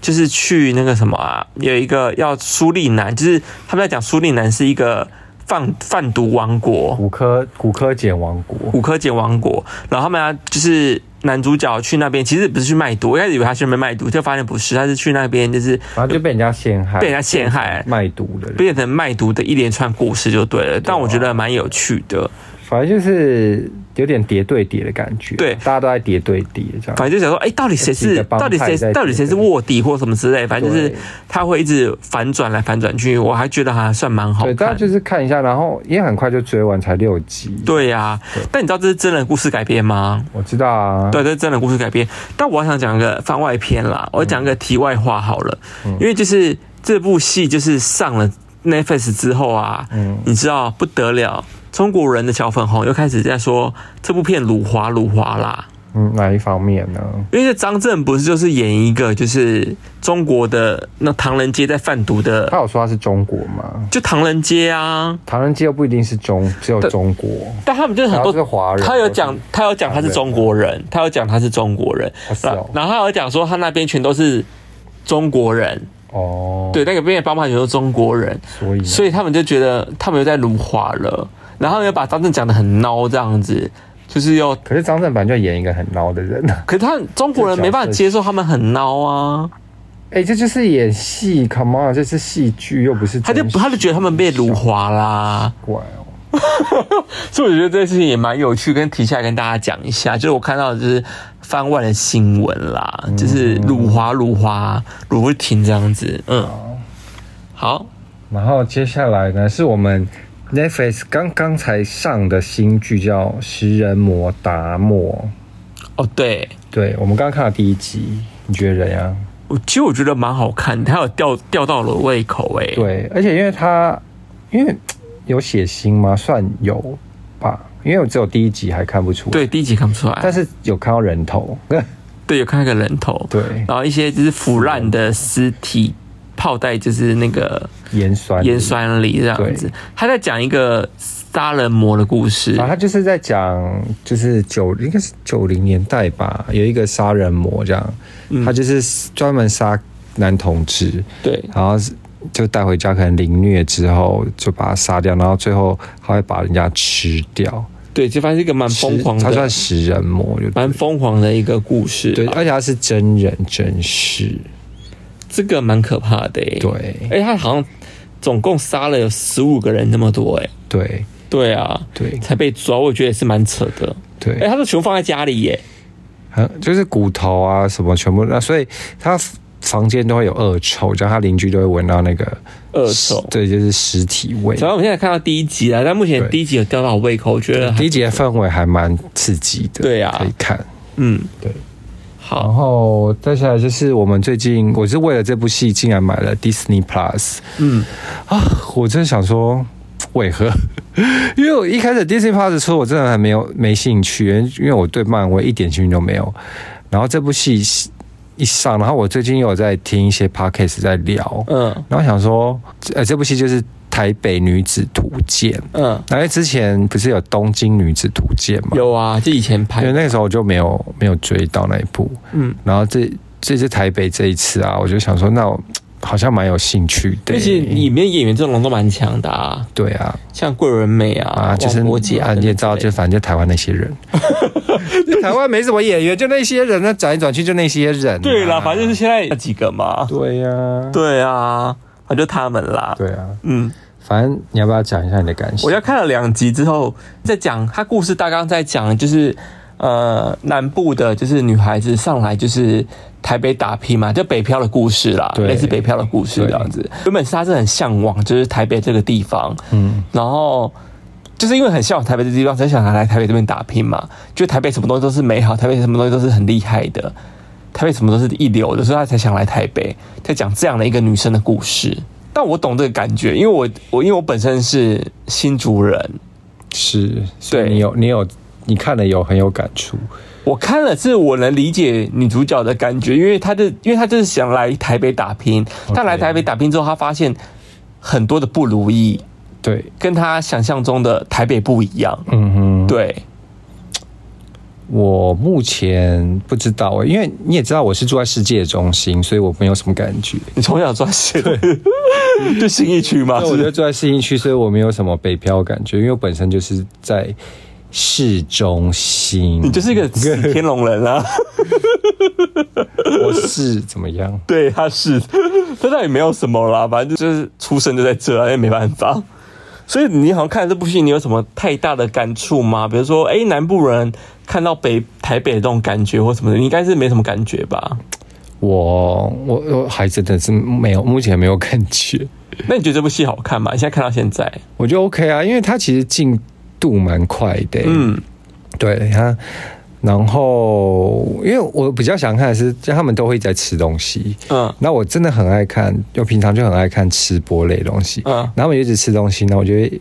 就是去那个什么啊，有一个要苏利南，就是他们在讲苏利南是一个贩贩毒王国，古科古科碱王国，古科碱王国。然后他们要就是男主角去那边，其实不是去卖毒，我一开始以为他去那边卖毒，就发现不是，他是去那边就是，然后就被人家陷害，被人家陷害卖毒的，变成卖毒的一连串故事就对了。但我觉得蛮有趣的。反正就是有点叠对叠的感觉，对，大家都在叠对叠这样。反正就想说，哎、欸，到底谁是，到底谁，到底谁是卧底或什么之类。反正就是他会一直反转来反转去，我还觉得还算蛮好看。对，大家就是看一下，然后也很快就追完，才六集。对呀、啊，但你知道这是真人故事改编吗？我知道啊，对，这是真人故事改编。但我想讲个番外篇啦，我讲个题外话好了，嗯、因为就是这部戏就是上了 Netflix 之后啊，嗯，你知道不得了。中国人的小粉红又开始在说这部片辱华辱华啦。嗯，哪一方面呢？因为张震不是就是演一个就是中国的那唐人街在贩毒的。他有说他是中国吗？就唐人街啊，唐人街又不一定是中，只有中国。但，但他们就是很多是华人。他有讲，他有讲他是中国人，他有讲他是中国人。然后他有讲说他那边全都是中国人。哦，对，那个边帮派全都是中国人，所以所以他们就觉得他们又在辱华了。然后又把张震讲的很孬，这样子，就是要。可是张震本来就演一个很孬的人。可是他中国人没办法接受他们很孬啊。哎、欸，这就是演戏，Come on，这是戏剧，又不是。他就他就觉得他们被辱华啦。怪哦。[LAUGHS] 所以我觉得这件事情也蛮有趣，跟提下来跟大家讲一下。就是我看到的就是番外的新闻啦，就是辱华辱华辱不停这样子。嗯。好。然后接下来呢，是我们 Netflix 刚刚才上的新剧，叫《食人魔达摩》。哦，对，对，我们刚刚看了第一集，你觉得怎样？我其实我觉得蛮好看，它有吊吊到了胃口哎。对，而且因为它因为有血腥吗？算有吧，因为我只有第一集还看不出来。对，第一集看不出来，但是有看到人头。[LAUGHS] 对，有看到个人头。对，然后一些就是腐烂的尸体。泡在就是那个盐酸盐酸里这样子，他在讲一个杀人魔的故事。啊，他就是在讲就是九应该是九零年代吧，有一个杀人魔这样，嗯、他就是专门杀男同志，对，然后就带回家可能凌虐之后就把他杀掉，然后最后还会把人家吃掉，对，就发现一个蛮疯狂的，他算食人魔，就蛮疯狂的一个故事，对，而且他是真人真事。这个蛮可怕的哎，对，哎，他好像总共杀了有十五个人那么多哎，对，对啊，对，才被抓，我觉得也是蛮扯的，对，哎，他说全部放在家里耶，就是骨头啊什么全部，那所以他房间都会有恶臭，然后他邻居都会闻到那个恶臭，对，就是尸体味。主要我们现在看到第一集了，但目前第一集有吊到我胃口，我觉得第一集的氛围还蛮刺激的，对啊，可以看，嗯，对。然后再下来就是我们最近，我是为了这部戏竟然买了 Disney Plus。嗯啊，我真的想说，为何？[LAUGHS] 因为我一开始 Disney Plus 出，我真的还没有没兴趣，因为我对漫威一点兴趣都没有。然后这部戏一上，然后我最近又有在听一些 Podcast 在聊，嗯，然后想说，呃，这部戏就是。台北女子图鉴，嗯，因为之前不是有东京女子图鉴嘛？有啊，就以前拍，因为那个时候我就没有没有追到那一部，嗯，然后这这次台北这一次啊，我就想说，那我好像蛮有兴趣的，而且里面演员阵容都蛮强的啊，对啊，像桂纶镁啊，啊，就是我姐啊，你也知道，就反正就台湾那些人，[LAUGHS] 台湾没什么演员，就那些人，那转来转去就那些人，啊，对啦，反正就是现在那几个嘛，对呀，啊，对啊。就他们啦，对啊，嗯，反正你要不要讲一下你的感受？我要看了两集之后，在讲他故事大纲，在讲就是呃南部的，就是女孩子上来就是台北打拼嘛，就北漂的故事啦，对，类似北漂的故事这样子。原本是他是很向往，就是台北这个地方，嗯，然后就是因为很向往台北这个地方，才想来台北这边打拼嘛。就台北什么东西都是美好，台北什么东西都是很厉害的。台北什么都是一流的，所以他才想来台北，在讲这样的一个女生的故事。但我懂这个感觉，因为我我因为我本身是新竹人，是，所以你有你有你看了有很有感触。我看了是我能理解女主角的感觉，因为她的因为她就是想来台北打拼，她来台北打拼之后，她发现很多的不如意，对，跟她想象中的台北不一样。嗯哼，对。我目前不知道，因为你也知道我是住在世界中心，所以我没有什么感觉。你从小住在世界，[LAUGHS] 就新一区吗？我觉得住在新一区，所以我没有什么北漂感觉，因为我本身就是在市中心。你就是一个天龙人啊！[LAUGHS] 我是怎么样？对，他是，他倒也没有什么啦，反正就是出生就在这，也没办法。所以你好像看这部戏，你有什么太大的感触吗？比如说，哎，南部人看到北台北的这种感觉或什么的，你应该是没什么感觉吧？我我我还真的是没有，目前没有感觉。那你觉得这部戏好看吗？你现在看到现在，我觉得 OK 啊，因为它其实进度蛮快的。嗯，对，它。然后，因为我比较想看的是，就他们都会在吃东西，嗯，那我真的很爱看，就平常就很爱看吃播类东西，嗯，然后他们一直吃东西，那我觉得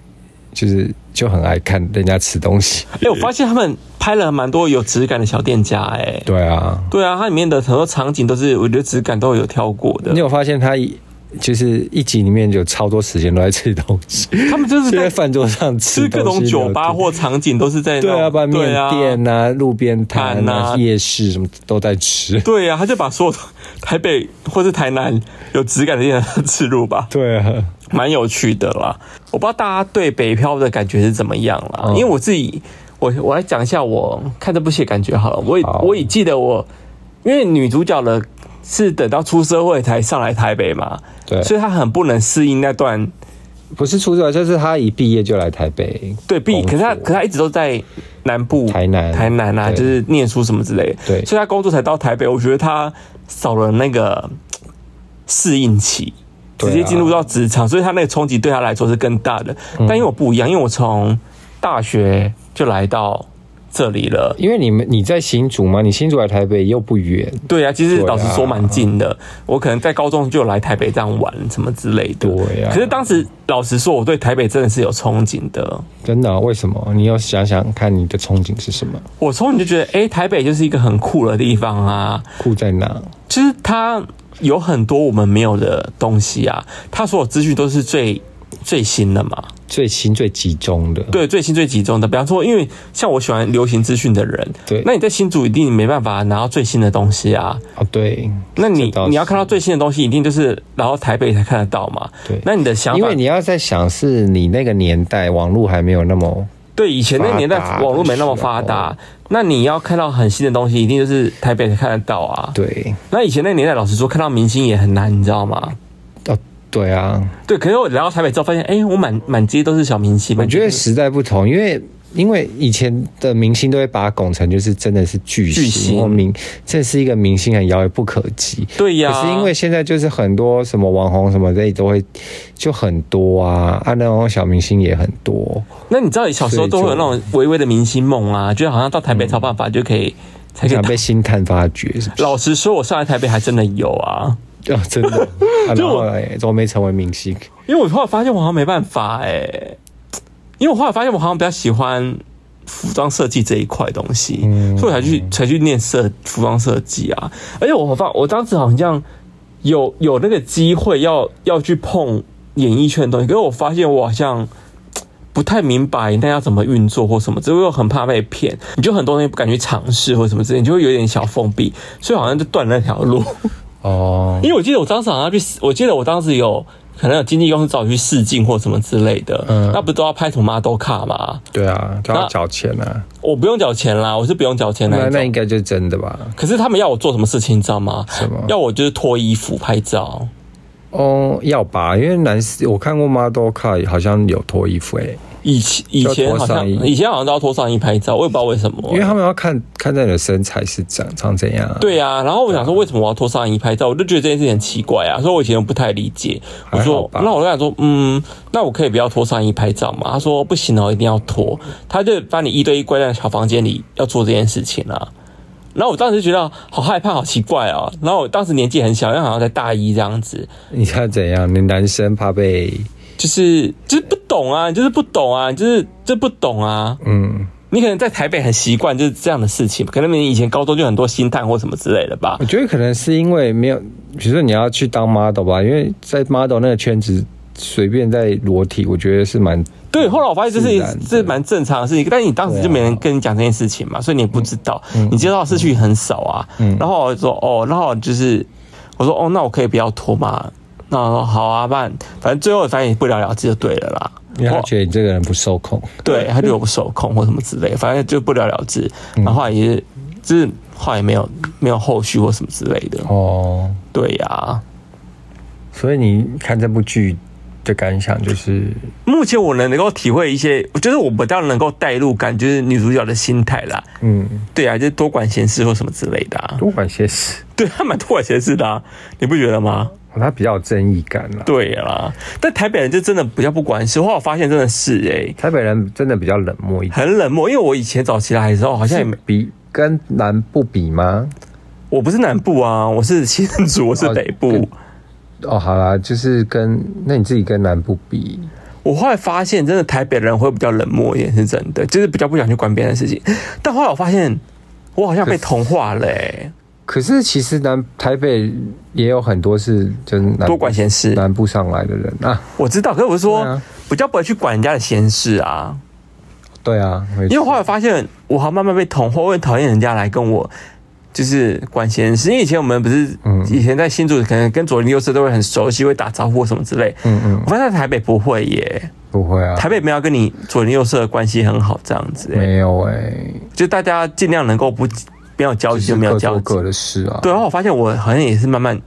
就是就很爱看人家吃东西。哎、欸，我发现他们拍了蛮多有质感的小店家、欸，哎，对啊，对啊，它里面的很多场景都是我觉得质感都有挑过的。你有发现它？就是一集里面有超多时间都在吃东西，他们就是在饭桌上吃各种酒吧或场景都是在对啊，把面店啊、啊路边摊啊、夜市什么都在吃。对啊，他就把所有台北或是台南有质感的店吃入吧。对啊，蛮有趣的啦。我不知道大家对北漂的感觉是怎么样啦，嗯、因为我自己，我我来讲一下我看这部戏感觉好了。我好我也记得我，因为女主角的。是等到出社会才上来台北嘛？对，所以他很不能适应那段。不是出社会，就是他一毕业就来台北。对，毕，可是他，可是他一直都在南部，台南，台南啊，就是念书什么之类的。对，所以他工作才到台北。我觉得他少了那个适应期，直接进入到职场，所以他那个冲击对他来说是更大的。但因为我不一样，因为我从大学就来到。这里了，因为你们你在新竹嘛，你新竹来台北又不远。对啊，其实老实说蛮近的。我可能在高中就来台北这样玩什么之类的。对啊。可是当时老实说，我对台北真的是有憧憬的。真的啊？为什么？你要想想看，你的憧憬是什么？我憧憬就觉得，哎，台北就是一个很酷的地方啊。酷在哪？其实它有很多我们没有的东西啊。它所有资讯都是最最新的嘛。最新最集中的，对，最新最集中的。比方说，因为像我喜欢流行资讯的人，对，那你在新竹一定没办法拿到最新的东西啊。哦，对，那你你要看到最新的东西，一定就是然后台北才看得到嘛。对，那你的想法，因为你要在想，是你那个年代网络还没有那么对，以前那个年代网络没那么发达，那你要看到很新的东西，一定就是台北才看得到啊。对，那以前那个年代，老实说，看到明星也很难，你知道吗？对啊，对，可是我来到台北之后发现，哎，我满满街都是小明星。我觉得时代不同，因为因为以前的明星都会把它拱成就是真的是巨星，巨星明，这是一个明星很遥遥不可及。对呀，可是因为现在就是很多什么网红什么的都会就很多啊，啊那种小明星也很多。那你知道你小时候都会有那种微微的明星梦啊，就好像到台北找办法就可以，嗯、才可以想被星探发掘是是？老实说，我上来台北还真的有啊。[LAUGHS] 哦，真的，[LAUGHS] 就怎么没成为明星？因为我后来发现我好像没办法哎，因为我后来发现我好像比较喜欢服装设计这一块东西，嗯、所以我才去才去念设服装设计啊。而且我发我当时好像有有那个机会要要去碰演艺圈的东西，可是我发现我好像不太明白那要怎么运作或什么，只会又很怕被骗，你就很多东西不敢去尝试或什么之类，你就会有点小封闭，所以好像就断了那条路。哦，因为我记得我当时好像去，我记得我当时有可能有经纪公司找我去试镜或什么之类的，嗯，那不都要拍什么 model 卡吗？对啊，都要缴钱啊。我不用缴钱啦，我是不用缴钱的。那那应该就是真的吧？可是他们要我做什么事情，你知道吗？什么？要我就是脱衣服拍照。哦，要吧？因为男士我看过 model 卡，好像有脱衣服诶、欸。以前以前好像以前好像都要脱上衣拍照，我也不知道为什么，因为他们要看看在你的身材是长长怎样。对啊，然后我想说为什么我要脱上衣拍照，我就觉得这件事情很奇怪啊，所以我以前不太理解。我说那我就想说，嗯，那我可以不要脱上衣拍照吗？他说不行哦，一定要脱。他就把你一对一关在小房间里要做这件事情啊。然后我当时就觉得好害怕，好奇怪啊。然后我当时年纪很小，因为好像在大一这样子。你看怎样？你男生怕被？就是就是不懂啊，就是不懂啊，就是就不懂啊。嗯，你可能在台北很习惯就是这样的事情，可能你以前高中就很多心探或什么之类的吧。我觉得可能是因为没有，比如说你要去当 model 吧，因为在 model 那个圈子随便在裸体，我觉得是蛮对。后来我发现这是这是蛮正常的事情，但是你当时就没人跟你讲这件事情嘛，所以你也不知道，你接到的事情很少啊。然后我就说哦，然后就是我说哦，那我可以不要拖嘛？那我说好啊，办，反正最后反正也不了了之就对了啦。因为他觉得你这个人不受控，对，他觉得我不受控或什么之类，反正就不了了之。然后，后也是，就是后来也没有没有后续或什么之类的。哦，对呀、啊。所以你看这部剧的感想就是，目前我能能够体会一些，我觉得我比较能够带入感，就是女主角的心态啦。嗯，对啊，就是多管闲事或什么之类的、啊。多管闲事，对他蛮多管闲事的、啊，你不觉得吗？他比较有正义感了，对啦，但台北人就真的比较不管事。后来我发现真的是哎、欸，台北人真的比较冷漠一点，很冷漠。因为我以前早期来的时候，好像也比跟南部比吗？我不是南部啊，我是新竹，我是北部。哦，哦，好啦，就是跟那你自己跟南部比，我后来发现真的台北人会比较冷漠一点，是真的，就是比较不想去管别人的事情。但后来我发现，我好像被同化了、欸。可是其实南台北也有很多是就是多管闲事南部上来的人啊，我知道。可是我是说，比较不会去管人家的闲事啊。对啊，因为后来发现，我好慢慢被同化，我很讨厌人家来跟我就是管闲事。因为以前我们不是，以前在新竹可能跟左邻右舍都会很熟悉，会打招呼什么之类。嗯嗯，我发现在台北不会耶，不会啊。台北没有跟你左邻右舍的关系很好这样子，没有哎、欸，就大家尽量能够不。没有交集就没有交集，各的事啊。对，然后我发现我好像也是慢慢，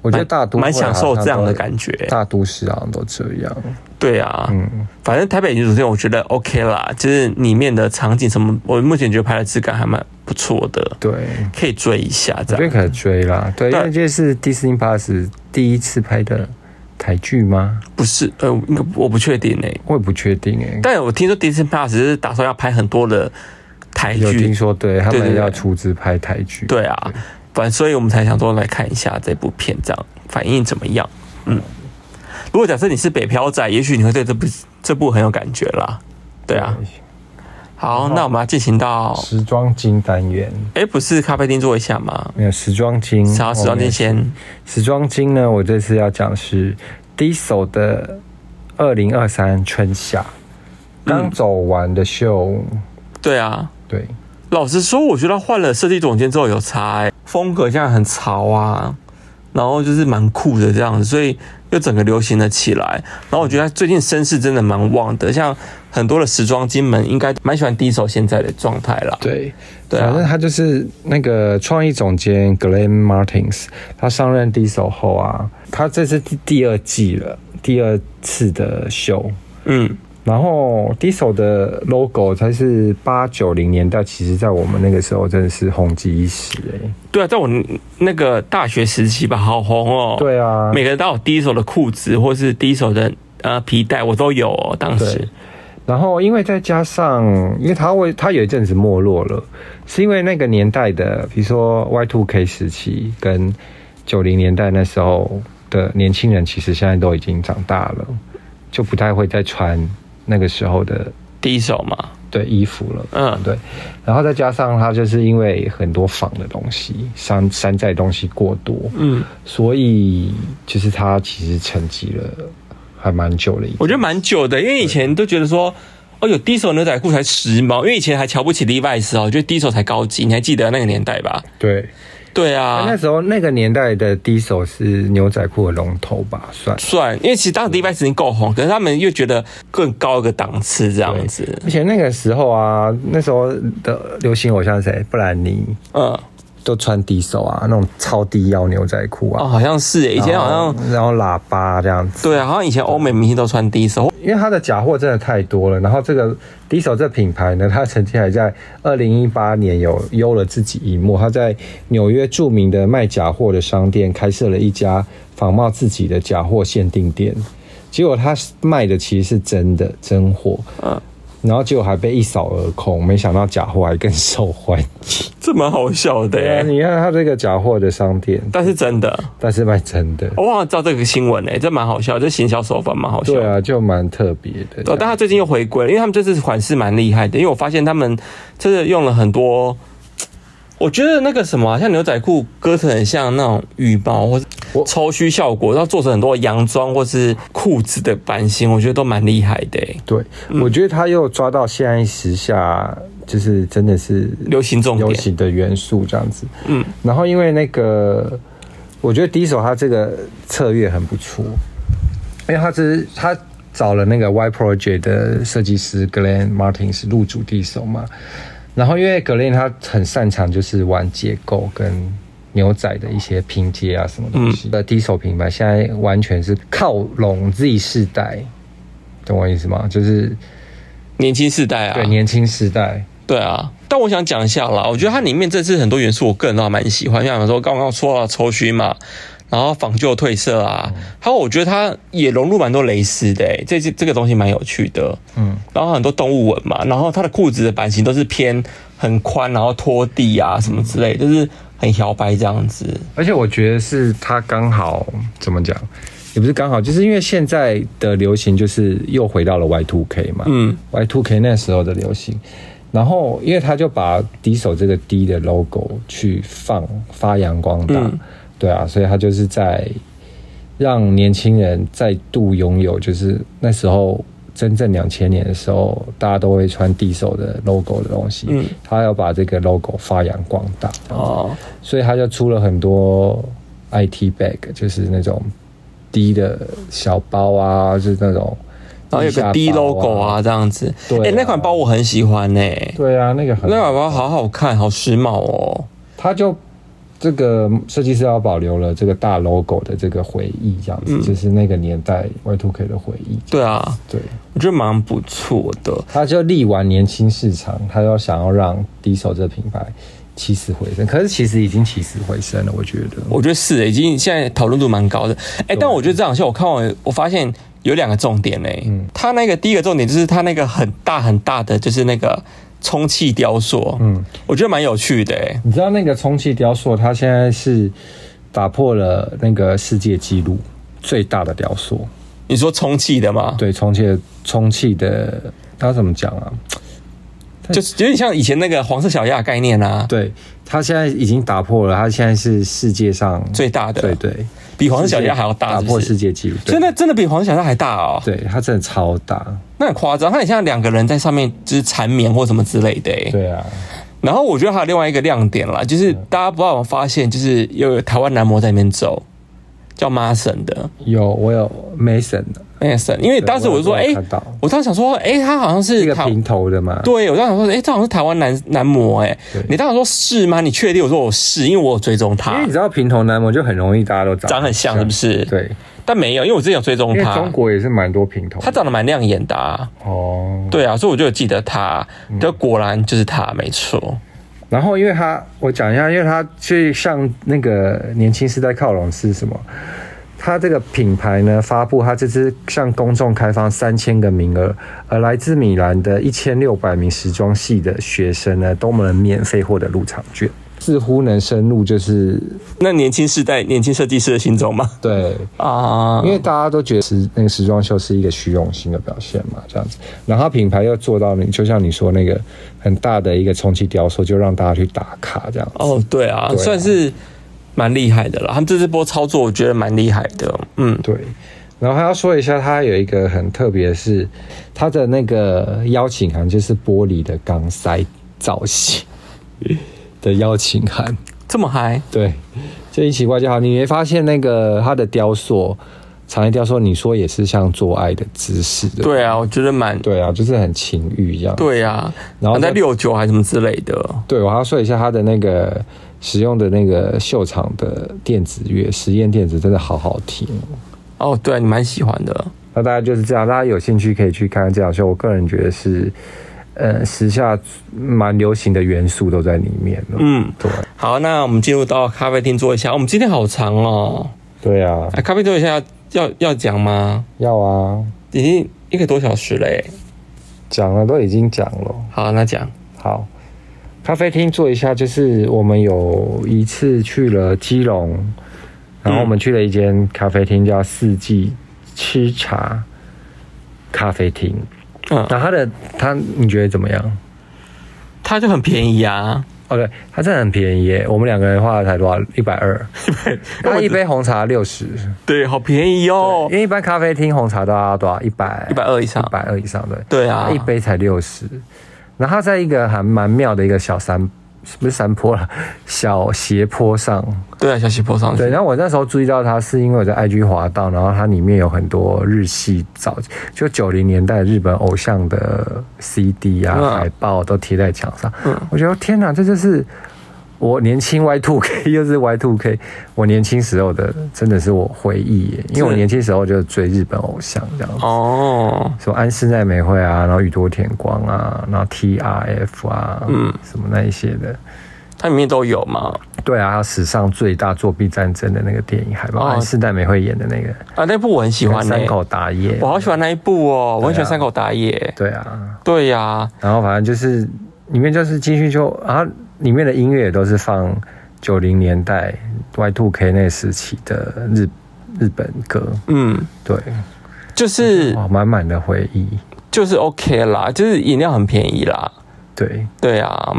我觉得大都蛮享受这样的感觉。大都市好像都这样。对啊，嗯，反正台北女主角我觉得 OK 啦，就是里面的场景什么，我目前觉得拍的质感还蛮不错的。对，可以追一下，这样。我觉得可以追啦，对，因为这是 Disney Plus 第一次拍的台剧吗？不是，呃，应该我不确定诶、欸，我也不确定诶、欸。但我听说 Disney Plus 是打算要拍很多的台剧，有听说对他们要出资拍台剧。对啊，反正所以我们才想说来看一下这部片，这样反应怎么样？嗯，如果假设你是北漂仔，也许你会对这部这部很有感觉啦。对啊。好，那我们要进行到时装金单元。哎，不是咖啡厅坐一下吗？没有时装金。好，时装金先。时装金呢？我这次要讲是 Diesel 的二零二三春夏刚走完的秀。对啊，对。老实说，我觉得换了设计总监之后有差，风格现在很潮啊，然后就是蛮酷的这样子，所以。又整个流行了起来，然后我觉得最近声势真的蛮旺的，像很多的时装精们应该蛮喜欢 Diesel 现在的状态啦。对，对、啊，反正他就是那个创意总监 Glenn Martins，他上任 Diesel 后啊，他这是第第二季了，第二次的秀，嗯。然后 Diesel 的 logo 才是八九零年代，其实在我们那个时候真的是红极一时哎、欸。对啊，在我那个大学时期吧，好红哦。对啊，每个人都有 Diesel 的裤子，或是 Diesel 的呃皮带，我都有哦。当时，然后因为再加上，因为他会他有一阵子没落了，是因为那个年代的，比如说 Y two K 时期跟九零年代那时候的年轻人，其实现在都已经长大了，就不太会再穿。那个时候的 Diesel 嘛，对衣服了，嗯，对，然后再加上它就是因为很多仿的东西，山山寨东西过多，嗯，所以其实它其实沉寂了还蛮久了。我觉得蛮久的，因为以前都觉得说，哦，有 Diesel 牛仔裤才时髦，因为以前还瞧不起 Levi's 哦，觉得 Diesel 才高级，你还记得那个年代吧？对。对啊，那时候那个年代的 Diesel 是牛仔裤的龙头吧？算算，因为其实当时 Levi's 已经够红，可是他们又觉得更高一个档次这样子。而且那个时候啊，那时候的流行偶像谁？布兰妮，嗯。都穿低手啊，那种超低腰牛仔裤啊，哦，好像是诶，以前好像，然后喇叭这样子，对啊，好像以前欧美明星都穿低手，因为它的假货真的太多了。然后这个低手这品牌呢，它曾经还在二零一八年有优了自己一幕，它在纽约著名的卖假货的商店开设了一家仿冒自己的假货限定店，结果他卖的其实是真的真货，嗯。然后结果还被一扫而空，没想到假货还更受欢迎，这蛮好笑的。对啊，你看他这个假货的商店，但是真的，但是卖真的。我忘了知道这个新闻诶，这蛮好笑，这行销手法蛮好笑。对啊，就蛮特别的。对，但他最近又回归了，因为他们这次款式蛮厉害的，因为我发现他们真的用了很多。我觉得那个什么，像牛仔裤割成很像那种羽毛或者抽须效果，然后做成很多洋装或是裤子的版型，我觉得都蛮厉害的。对，嗯、我觉得他又抓到现在时下就是真的是流行重点、流行的元素这样子。嗯，然后因为那个，我觉得 Diesel 他这个策略很不错，因为他是他找了那个 Y Project 的设计师 Glenn Martin 是入主 Diesel 嘛。然后，因为格林他很擅长就是玩结构跟牛仔的一些拼接啊，什么东西。的 Diesel 品牌现在完全是靠拢 Z 世代，懂我意思吗？就是年轻世代啊，对，年轻世代，对啊。但我想讲一下啦，我觉得它里面这次很多元素，我个人都还蛮喜欢。像有时候刚刚说到抽须嘛。然后仿旧褪色啊，还有我觉得它也融入蛮多蕾丝的，这这个东西蛮有趣的，嗯，然后很多动物纹嘛，然后它的裤子的版型都是偏很宽，然后拖地啊什么之类，就是很摇摆这样子。而且我觉得是他刚好怎么讲，也不是刚好，就是因为现在的流行就是又回到了 Y Two K 嘛，嗯，Y Two K 那时候的流行，然后因为他就把 Diesel 这个 D 的 logo 去放发扬光大。嗯对啊，所以他就是在让年轻人再度拥有，就是那时候真正两千年的时候，大家都会穿 Diesel 的 logo 的东西。嗯，他要把这个 logo 发扬光大哦，所以他就出了很多 IT bag，就是那种低的小包啊，就是那种，然后有个 D logo 啊这样子。对、啊，哎、欸，那款包我很喜欢呢、欸。对啊，那个很那款包好好看，好时髦哦。他就。这个设计师要保留了这个大 logo 的这个回忆，这样子、嗯、就是那个年代 Y2K 的回忆。对啊，对，我觉得蛮不错的。他就力挽年轻市场，他要想要让 Diesel 这个品牌起死回生。可是其实已经起死回生了，我觉得。我觉得是，已经现在讨论度蛮高的。哎、欸，但我觉得这场戏我看完，我发现有两个重点嘞。嗯，他那个第一个重点就是他那个很大很大的，就是那个充气雕塑。嗯，我觉得蛮有趣的。哎，你知道那个充气雕塑，它现在是打破了那个世界纪录最大的雕塑。你说充气的吗？对，充气的，充气的，它怎么讲啊？就是有点像以前那个黄色小鸭概念啊。对，它现在已经打破了，它现在是世界上最大的，对对，比黄色小鸭还要大，打破世界纪录。真的真的比黄色小鸭还大哦。对，它真的超大，那很夸张。它很像两个人在上面就是缠绵或什么之类的。对啊。然后我觉得还有另外一个亮点啦，就是大家不知道有没有发现，就是有台湾男模在里面走，叫 Mason 的。有，我有 Mason 的 Mason，。因为当时我就说，哎，我当时想说，哎，他好像是一个平头的嘛。对，我当时想说，哎，这好像是台湾男男模，哎，你当时说是吗？你确定？我说我是，因为我有追踪他。因为你知道平头男模就很容易大家都长长很像，是不是？对，但没有，因为我之前有追踪他。中国也是蛮多平头，他长得蛮亮眼的啊。哦，对啊，所以我就有记得他，就果然就是他，没错。然后，因为他，我讲一下，因为他最向那个年轻时代靠拢是什么？他这个品牌呢，发布他这次向公众开放三千个名额，而来自米兰的一千六百名时装系的学生呢，都能免费获得入场券，似乎能深入就是那年轻世代、年轻设计师的心中吗？对啊，因为大家都觉得时那个时装秀是一个虚荣心的表现嘛，这样子，然后品牌又做到你就像你说那个很大的一个充气雕塑，就让大家去打卡这样子。哦，对啊，算是。蛮厉害的了，他们这次波操作我觉得蛮厉害的，嗯，对。然后还要说一下，它有一个很特别的是，它的那个邀请函就是玻璃的钢塞造型的邀请函，这么嗨？对，就一奇怪就好。你没发现那个他的雕塑，长叶雕塑，你说也是像做爱的姿势的？对啊，我觉得蛮对啊，就是很情欲一样。对啊，然后在六九还是什么之类的。对，我还要说一下他的那个。使用的那个秀场的电子乐，实验电子真的好好听哦。对，啊你蛮喜欢的。那大家就是这样，大家有兴趣可以去看看这场秀。我个人觉得是，呃，时下蛮流行的元素都在里面。嗯，对。好，那我们进入到咖啡厅坐一下。我们今天好长哦。对啊。咖啡坐一下要要要讲吗？要啊，已经一个多小时嘞。讲了，都已经讲了。好，那讲好。咖啡厅坐一下，就是我们有一次去了基隆，然后我们去了一间咖啡厅，叫四季吃茶咖啡厅。嗯，那它的它你觉得怎么样？它就很便宜啊。哦，对，它真的很便宜耶。我们两个人花了才多少？一百二。它一杯红茶六十。对，好便宜哦。因为一般咖啡厅红茶都要多少？一百一百二以上，一百二以上对。对啊，一杯才六十。然后它在一个还蛮妙的一个小山，不是山坡了，小斜坡上。对啊，小斜坡上。对，然后我那时候注意到它，是因为我在 IG 滑到，然后它里面有很多日系早就九零年代日本偶像的 CD 啊、嗯、海报都贴在墙上。嗯，我觉得天哪，这就是。我年轻 Y two K [LAUGHS] 又是 Y two K，我年轻时候的真的是我回忆耶，因为我年轻时候就追日本偶像这样子。哦，什么安室奈美惠啊，然后宇多田光啊，然后 T R F 啊，嗯，什么那一些的，它里面都有嘛？对啊，史上最大作弊战争的那个电影海报，安室奈美惠演的那个。啊，那部我很喜欢，山口达也，我好喜欢那一部哦，我很喜欢山口达也，对啊，对呀，然后反正就是里面就是金去就啊。里面的音乐也都是放九零年代 Y Two K 那时期的日日本歌，嗯，对，就是满满的回忆，就是 OK 啦，就是饮料很便宜啦，对。对啊，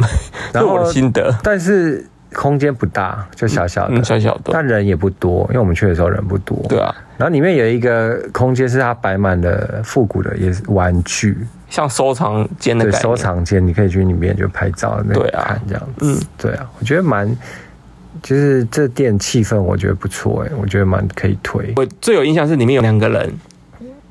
然后 [LAUGHS] 我的心得，但是空间不大，就小小的，嗯，小小的，但人也不多，因为我们去的时候人不多，对啊，然后里面有一个空间是它摆满了复古的也是玩具。像收藏间的感觉，收藏间你可以去里面就拍照，那对啊，看这样子，嗯，对啊，我觉得蛮，就是这店气氛我觉得不错哎，我觉得蛮可以推。我最有印象是里面有两个人，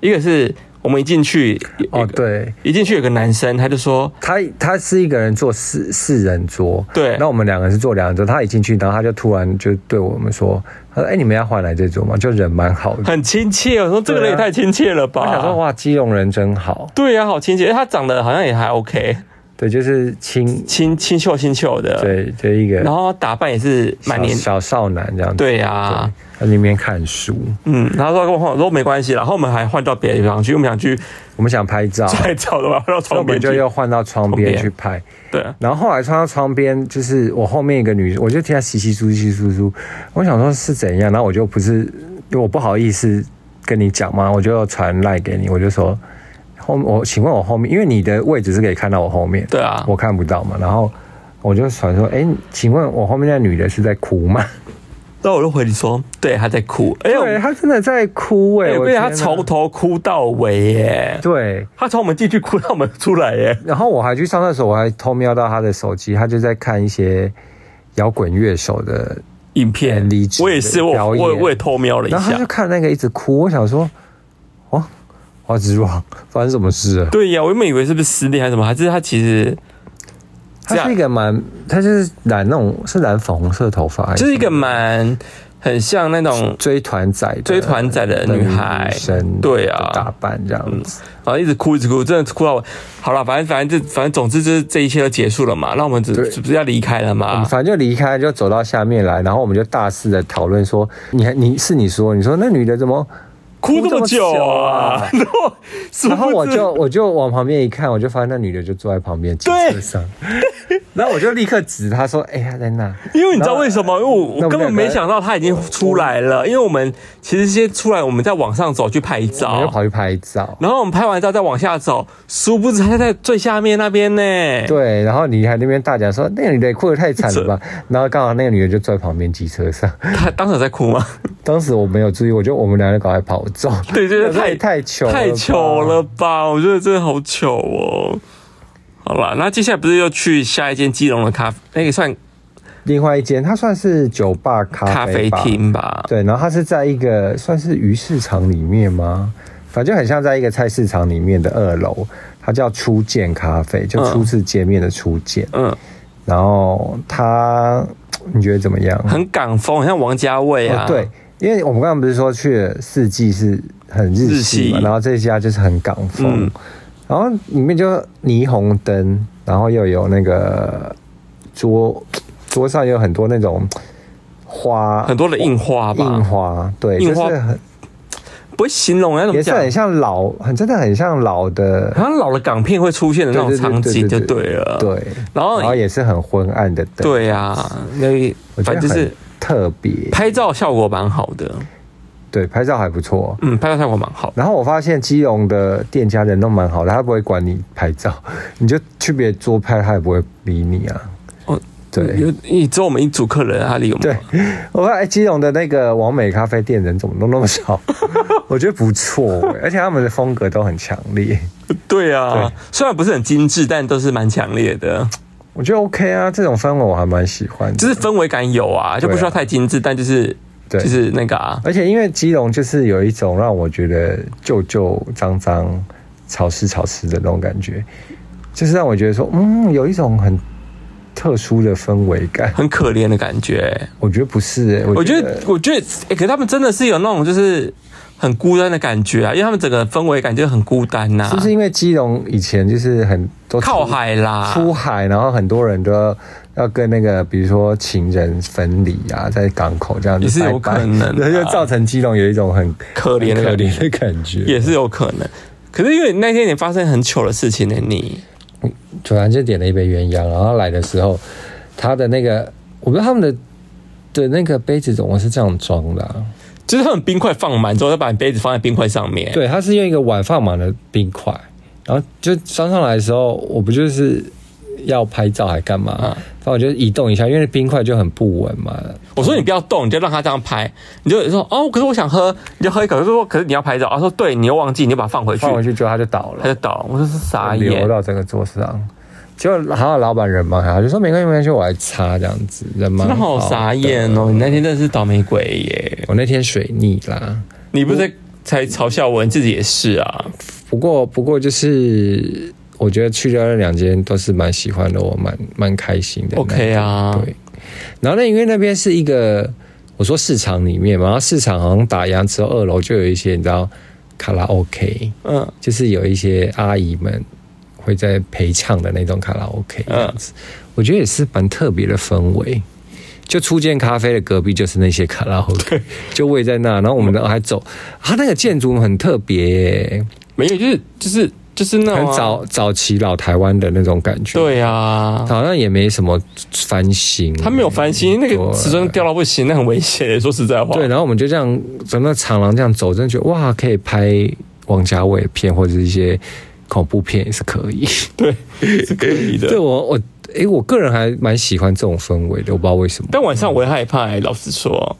一个是。我们一进去哦，对，一进去有个男生，他就说他他是一个人坐四四人桌，对，那我们两个人是坐两人桌。他一进去，然后他就突然就对我们说：“他说，哎，你们要换来这桌吗？”就人蛮好的，很亲切。我说这个人也太亲切了吧！我想说哇，基隆人真好。对呀，好亲切。他长得好像也还 OK。对，就是清清清秀清秀的，对，就一个，然后打扮也是蛮年小少男这样子，对啊，在那边看书，嗯，然后说跟我说没关系，然后我们还换到别的地方去，我们想去，我们想拍照，拍照的话，换到窗边就又换到窗边去拍，对，然后后来穿到窗边，就是我后面一个女生，我就听她窸窸窣窸窸窣窣，我想说是怎样，然后我就不是，因为我不好意思跟你讲嘛，我就传赖给你，我就说。后我请问我后面，因为你的位置是可以看到我后面，对啊，我看不到嘛。然后我就想说，哎，请问我后面那女的是在哭吗？那我就回你说，对，她在哭。哎呦，对，她真的在哭哎！我跟你讲，她从头哭到尾耶。对，她从我们进去哭到我们出来耶。然后我还去上厕所，我还偷瞄到她的手机，她就在看一些摇滚乐手的影片。我也是，我我我也偷瞄了一下。然后她就看那个一直哭，我想说，哦。花枝王发生什么事了？对呀，我原本以为是不是失恋还是什么，还是他其实他是一个蛮，他就是染那种是染粉红色头发，就是一个蛮很像那种追团仔追团仔的女孩，对啊，打扮这样子，然后一直哭一直哭，真的哭到我好了，反正反正就反正总之就是这一切都结束了嘛，那我们只是不是要离开了嘛？反正就离开，就走到下面来，然后我们就大肆的讨论说，你还你是你说，你说那女的怎么？哭这么久啊！然后，[LAUGHS] 然后我就我就往旁边一看，我就发现那女的就坐在旁边机车上，[LAUGHS] 然后我就立刻指她说：“哎，她在那。”因为你知道为什么？因为我我根本没想到她已经出来了。因为我们其实先出来，我们再往上走去拍照，我就跑去拍照。然后我们拍完照再往下走，殊不知她在最下面那边呢。对，然后你还那边大讲说：“那个女的哭得太惨了吧？” [LAUGHS] 然后刚好那个女的就坐在旁边机车上。她当时在哭吗？当时我没有注意，我觉得我们两个赶快跑。[LAUGHS] 对，对对，太太糗，太糗了吧？我觉得真的好糗哦。好了，那接下来不是又去下一间基隆的咖啡？那个算另外一间，它算是酒吧咖啡咖啡厅吧？对，然后它是在一个算是鱼市场里面吗？反正很像在一个菜市场里面的二楼，它叫初见咖啡，就初次见面的初见。嗯，然后它你觉得怎么样？很港风，很像王家卫啊。哦，对。因为我们刚刚不是说去了四季是很日系嘛，然后这家就是很港风，嗯、然后里面就霓虹灯，然后又有那个桌桌上有很多那种花，很多的印花吧，印花对，印花很不会形容那种，也是很像老，很真的很像老的，好像老的港片会出现的那种场景就对了，对，然后然后也是很昏暗的灯，对呀、啊，那反正就是。特别拍照效果蛮好的，对，拍照还不错，嗯，拍照效果蛮好。然后我发现基隆的店家人都蛮好的，他不会管你拍照，[LAUGHS] 你就去别桌拍，他也不会理你啊。哦，对，你只有我们一组客人，他理我们。对，[LAUGHS] 我发现基隆的那个完美咖啡店人怎么都那么少，[LAUGHS] 我觉得不错，而且他们的风格都很强烈。对啊，对虽然不是很精致，但都是蛮强烈的。我觉得 OK 啊，这种氛围我还蛮喜欢的，就是氛围感有啊，就不需要太精致，啊、但就是对就是那个啊。而且因为基隆就是有一种让我觉得旧旧脏脏、潮湿潮湿的那种感觉，就是让我觉得说，嗯，有一种很特殊的氛围感，很可怜的感觉。我觉得不是、欸，我觉得，我觉得，我觉得，哎、欸，可是他们真的是有那种就是。很孤单的感觉啊，因为他们整个氛围感觉很孤单呐、啊。就是因为基隆以前就是很多靠海啦，出海，然后很多人都要，要跟那个，比如说情人分离啊，在港口这样子也是有可能、啊，那 [LAUGHS] 就造成基隆有一种很可怜的可怜的感觉，也是有可能。可是因为那天你发生很糗的事情呢，你突然就点了一杯鸳鸯，然后来的时候，他的那个，我不知道他们的的那个杯子怎么是这样装的、啊。就是他们冰块放满之后，再把你杯子放在冰块上面。对，他是用一个碗放满了冰块，然后就装上来的时候，我不就是要拍照还干嘛？然后我就移动一下，因为冰块就很不稳嘛。我说你不要动，你就让他这样拍。你就说哦，可是我想喝，你就喝一口。就说可是你要拍照。他说对，你又忘记，你就把它放回去。放回去之后他就倒了，他就倒了。我说是傻眼，流到整个桌子上。就还有老板人嘛，他就说没关系，没关系，我来擦这样子，人蛮好。真的好傻眼哦！你那天真的是倒霉鬼耶！我那天水逆啦。你不是才嘲笑我，你自己也是啊。不过，不过就是我觉得去掉那两间都是蛮喜欢的，我蛮蛮开心的。OK 啊，对。然后那因为那边是一个我说市场里面嘛，然后市场好像打烊之后，二楼就有一些你知道卡拉 OK，嗯，就是有一些阿姨们。会在陪唱的那种卡拉 OK 这样子，我觉得也是蛮特别的氛围。就初见咖啡的隔壁就是那些卡拉 OK，就位在那，然后我们还走，它那个建筑很特别，没有，就是就是就是那种很早早期老台湾的那种感觉。对啊，好像也没什么翻新，它没有翻新，那个瓷砖掉到不行，那很危险。说实在话，对，然后我们就这样整个长廊这样走，真的觉得哇，可以拍王家卫片或者是一些恐怖片也是可以，对，是可以的。[LAUGHS] 对我我。哎、欸，我个人还蛮喜欢这种氛围的，我不知道为什么。但晚上我会害怕、欸，老实说，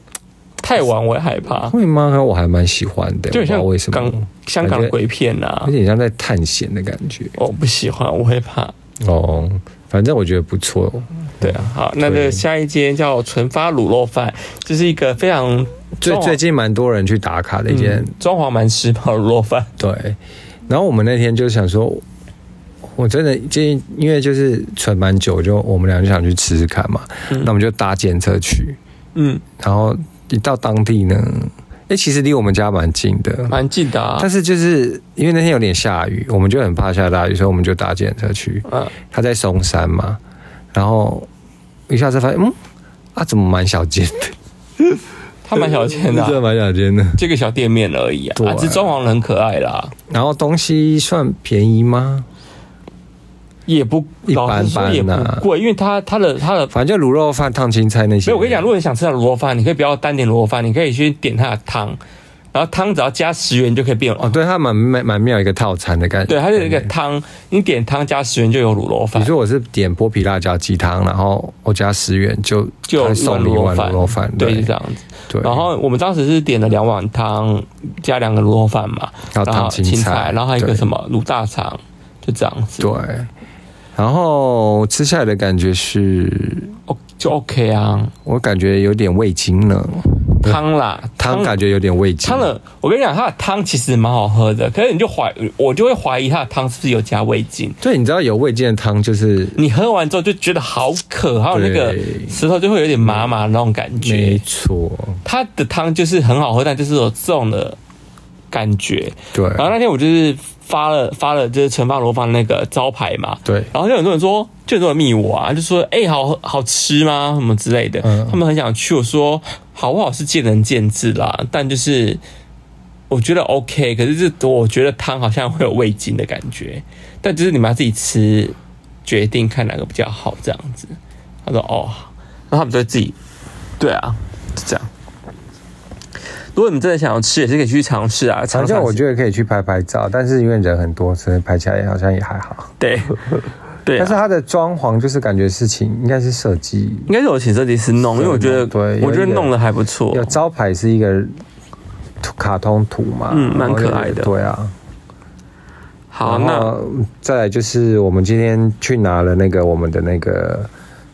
太晚我会害怕。会吗？我还蛮喜欢的，就像为什么？香港鬼片啊，有点像在探险的感觉。我不喜欢，我会怕。哦，反正我觉得不错。对啊，好，那个下一间叫纯发卤肉饭，这、就是一个非常最最近蛮多人去打卡的一间，装潢蛮时髦卤肉饭。对，然后我们那天就想说。我真的建议，因为就是存蛮久，就我们俩就想去吃吃看嘛。嗯、那我们就搭检车去，嗯，然后一到当地呢，哎、欸，其实离我们家蛮近的，蛮近的、啊。但是就是因为那天有点下雨，我们就很怕下大雨，所以我们就搭检车去。嗯，他在松山嘛，然后一下子发现，嗯，啊，怎么蛮小间的？他蛮小间的、啊，真的蛮小间的，这个小店面而已啊。对啊，这装潢很可爱啦。然后东西算便宜吗？也不一般般也不贵，因为它它的它的反正就卤肉饭、烫青菜那些。所以我跟你讲，如果你想吃到卤肉饭，你可以不要单点卤肉饭，你可以去点它的汤，然后汤只要加十元就可以变哦。对，它蛮蛮蛮妙一个套餐的感觉。对，它有一个汤，你点汤加十元就有卤肉饭。比如说我是点剥皮辣椒鸡汤，然后我加十元就就送你一碗卤肉饭。对，是这样子。对。然后我们当时是点了两碗汤加两个卤肉饭嘛，然后烫青菜，然后还有一个什么卤大肠，就这样子。对。然后吃下来的感觉是，哦，就 OK 啊。我感觉有点味精了，汤啦，汤感觉有点味精。汤了，我跟你讲，它的汤其实蛮好喝的，可是你就怀，我就会怀疑它的汤是不是有加味精。对，你知道有味精的汤就是你喝完之后就觉得好渴，还有那个舌头就会有点麻麻的那种感觉。没错，它的汤就是很好喝，但就是有这种的感觉。对，然后那天我就是。发了发了，就是陈发罗饭那个招牌嘛，对，然后就很多人说，就很多人密我啊，就说，哎、欸，好好吃吗？什么之类的，嗯、他们很想去。我说，好不好是见仁见智啦，但就是我觉得 OK，可是这我觉得汤好像会有味精的感觉，但就是你们要自己吃，决定看哪个比较好这样子。他说，哦，那他们就自己，对啊，是这样。如果你真的想要吃，也是可以去尝试啊。尝试，我觉得可以去拍拍照，但是因为人很多，所以拍起来好像也还好。对，[LAUGHS] 对、啊。但是它的装潢就是感觉事情应该是设计，应该是我请设计师弄，因为我觉得，对，我觉得弄的还不错。有招牌是一个卡通图嘛，嗯，蛮可爱的。对啊。好，那再来就是我们今天去拿了那个我们的那个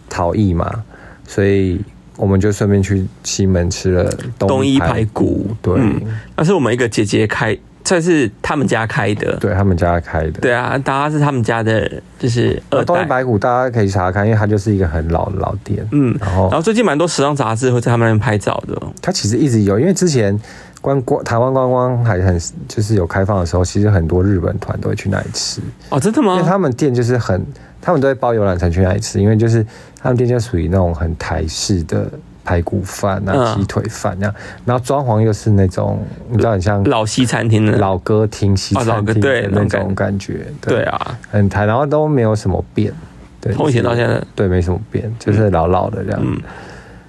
陶艺嘛，所以。我们就顺便去西门吃了东一排骨，对、嗯，那是我们一个姐姐开，这是他们家开的，对他们家开的，对啊，大家是他们家的，就是。东一排骨大家可以查看，因为它就是一个很老的老店，嗯，然后然后最近蛮多时尚杂志会在他们那边拍照的。它其实一直有，因为之前观光台湾观光还很就是有开放的时候，其实很多日本团都会去那里吃。哦，真的吗？因为他们店就是很。他们都会包游览车去那里吃，因为就是他们店就属于那种很台式的排骨饭啊、鸡、嗯、腿饭那样，然后装潢又是那种你知道很像老西餐厅的。老歌厅、西餐厅的那种感觉，对，对啊，很台，然后都没有什么变，对，从以前到现在。对没什么变，就是老老的这样。嗯、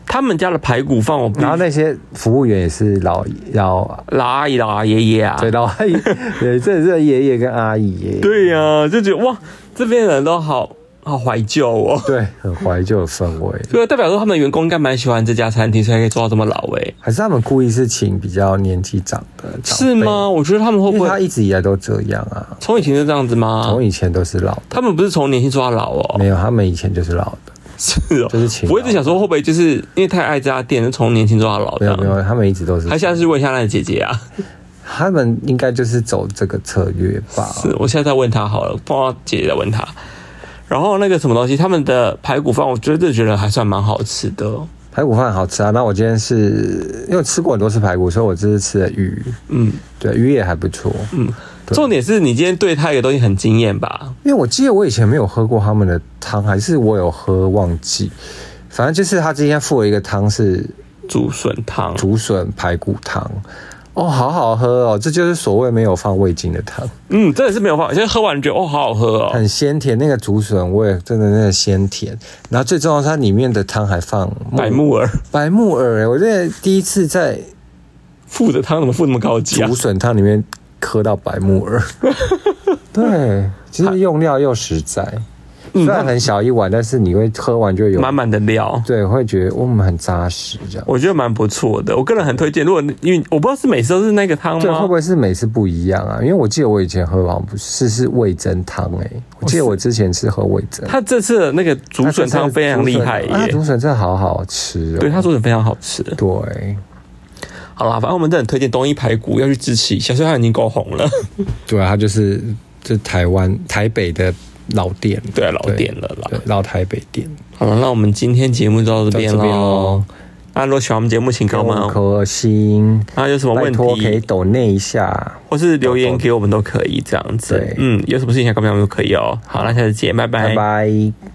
他们家的排骨饭，我然后那些服务员也是老老老阿姨、老爷爷啊，对老阿姨，对，这是爷爷跟阿姨耶，对呀、啊，就觉得哇。这边人都好好怀旧哦，[LAUGHS] 对，很怀旧的氛围。对，代表说他们的员工应该蛮喜欢这家餐厅，所以可以做到这么老诶。还是他们故意是请比较年纪长的？是吗？我觉得他们会不会他一直以来都这样啊？从以前就这样子吗？从以前都是老的。他们不是从年轻做到老哦？没有，他们以前就是老的。是哦，就是请。我一直想说，会不会就是因为太爱这家店，就从年轻做到老的？没有，没有，他们一直都是。他现在是问一下那个姐姐啊。他们应该就是走这个策略吧？是，我现在在问他好了，帮姐姐在问他。然后那个什么东西，他们的排骨饭，我觉得觉得还算蛮好吃的。排骨饭好吃啊！那我今天是因为吃过很多次排骨，所以我这次吃的鱼，嗯，对，鱼也还不错。嗯，重点是你今天对他一个东西很惊艳吧？因为我记得我以前没有喝过他们的汤，还是我有喝忘记。反正就是他今天附了一个汤是竹笋汤，竹笋排骨汤。哦，好好喝哦，这就是所谓没有放味精的汤。嗯，真的是没有放，现在喝完觉得哦，好好喝哦，很鲜甜。那个竹笋味真的那个鲜甜，然后最重要是它里面的汤还放白木耳，白木耳。我觉得第一次在附的汤怎么附那么高级啊？竹笋汤里面喝到白木耳，[LAUGHS] 对，其实用料又实在。虽然很小一碗，但是你会喝完就有满满的料，对，会觉得我们很扎实这样。我觉得蛮不错的，我个人很推荐。如果因为我不知道是每次都是那个汤吗？对，会不会是每次不一样啊？因为我记得我以前喝好像不是是味增汤诶，我记得我之前是喝味增。他这次的那个竹笋汤非常厉害耶，竹笋真的好好吃。对，他竹笋非常好吃。对，好啦，反正我们真的很推荐东一排骨要去支持一下，虽然他已经够红了。[LAUGHS] 对啊，他就是这台湾台北的。老店，对啊，老店了啦，老台北店。好了，那我们今天节目就到这边喽。那如果喜欢我们节目，请给我们五颗星。那有什么问题可以抖那一下，或是留言给我们都可以，这样子。嗯，有什么事情想跟我们都可以哦。好，那下次见，拜拜，拜拜。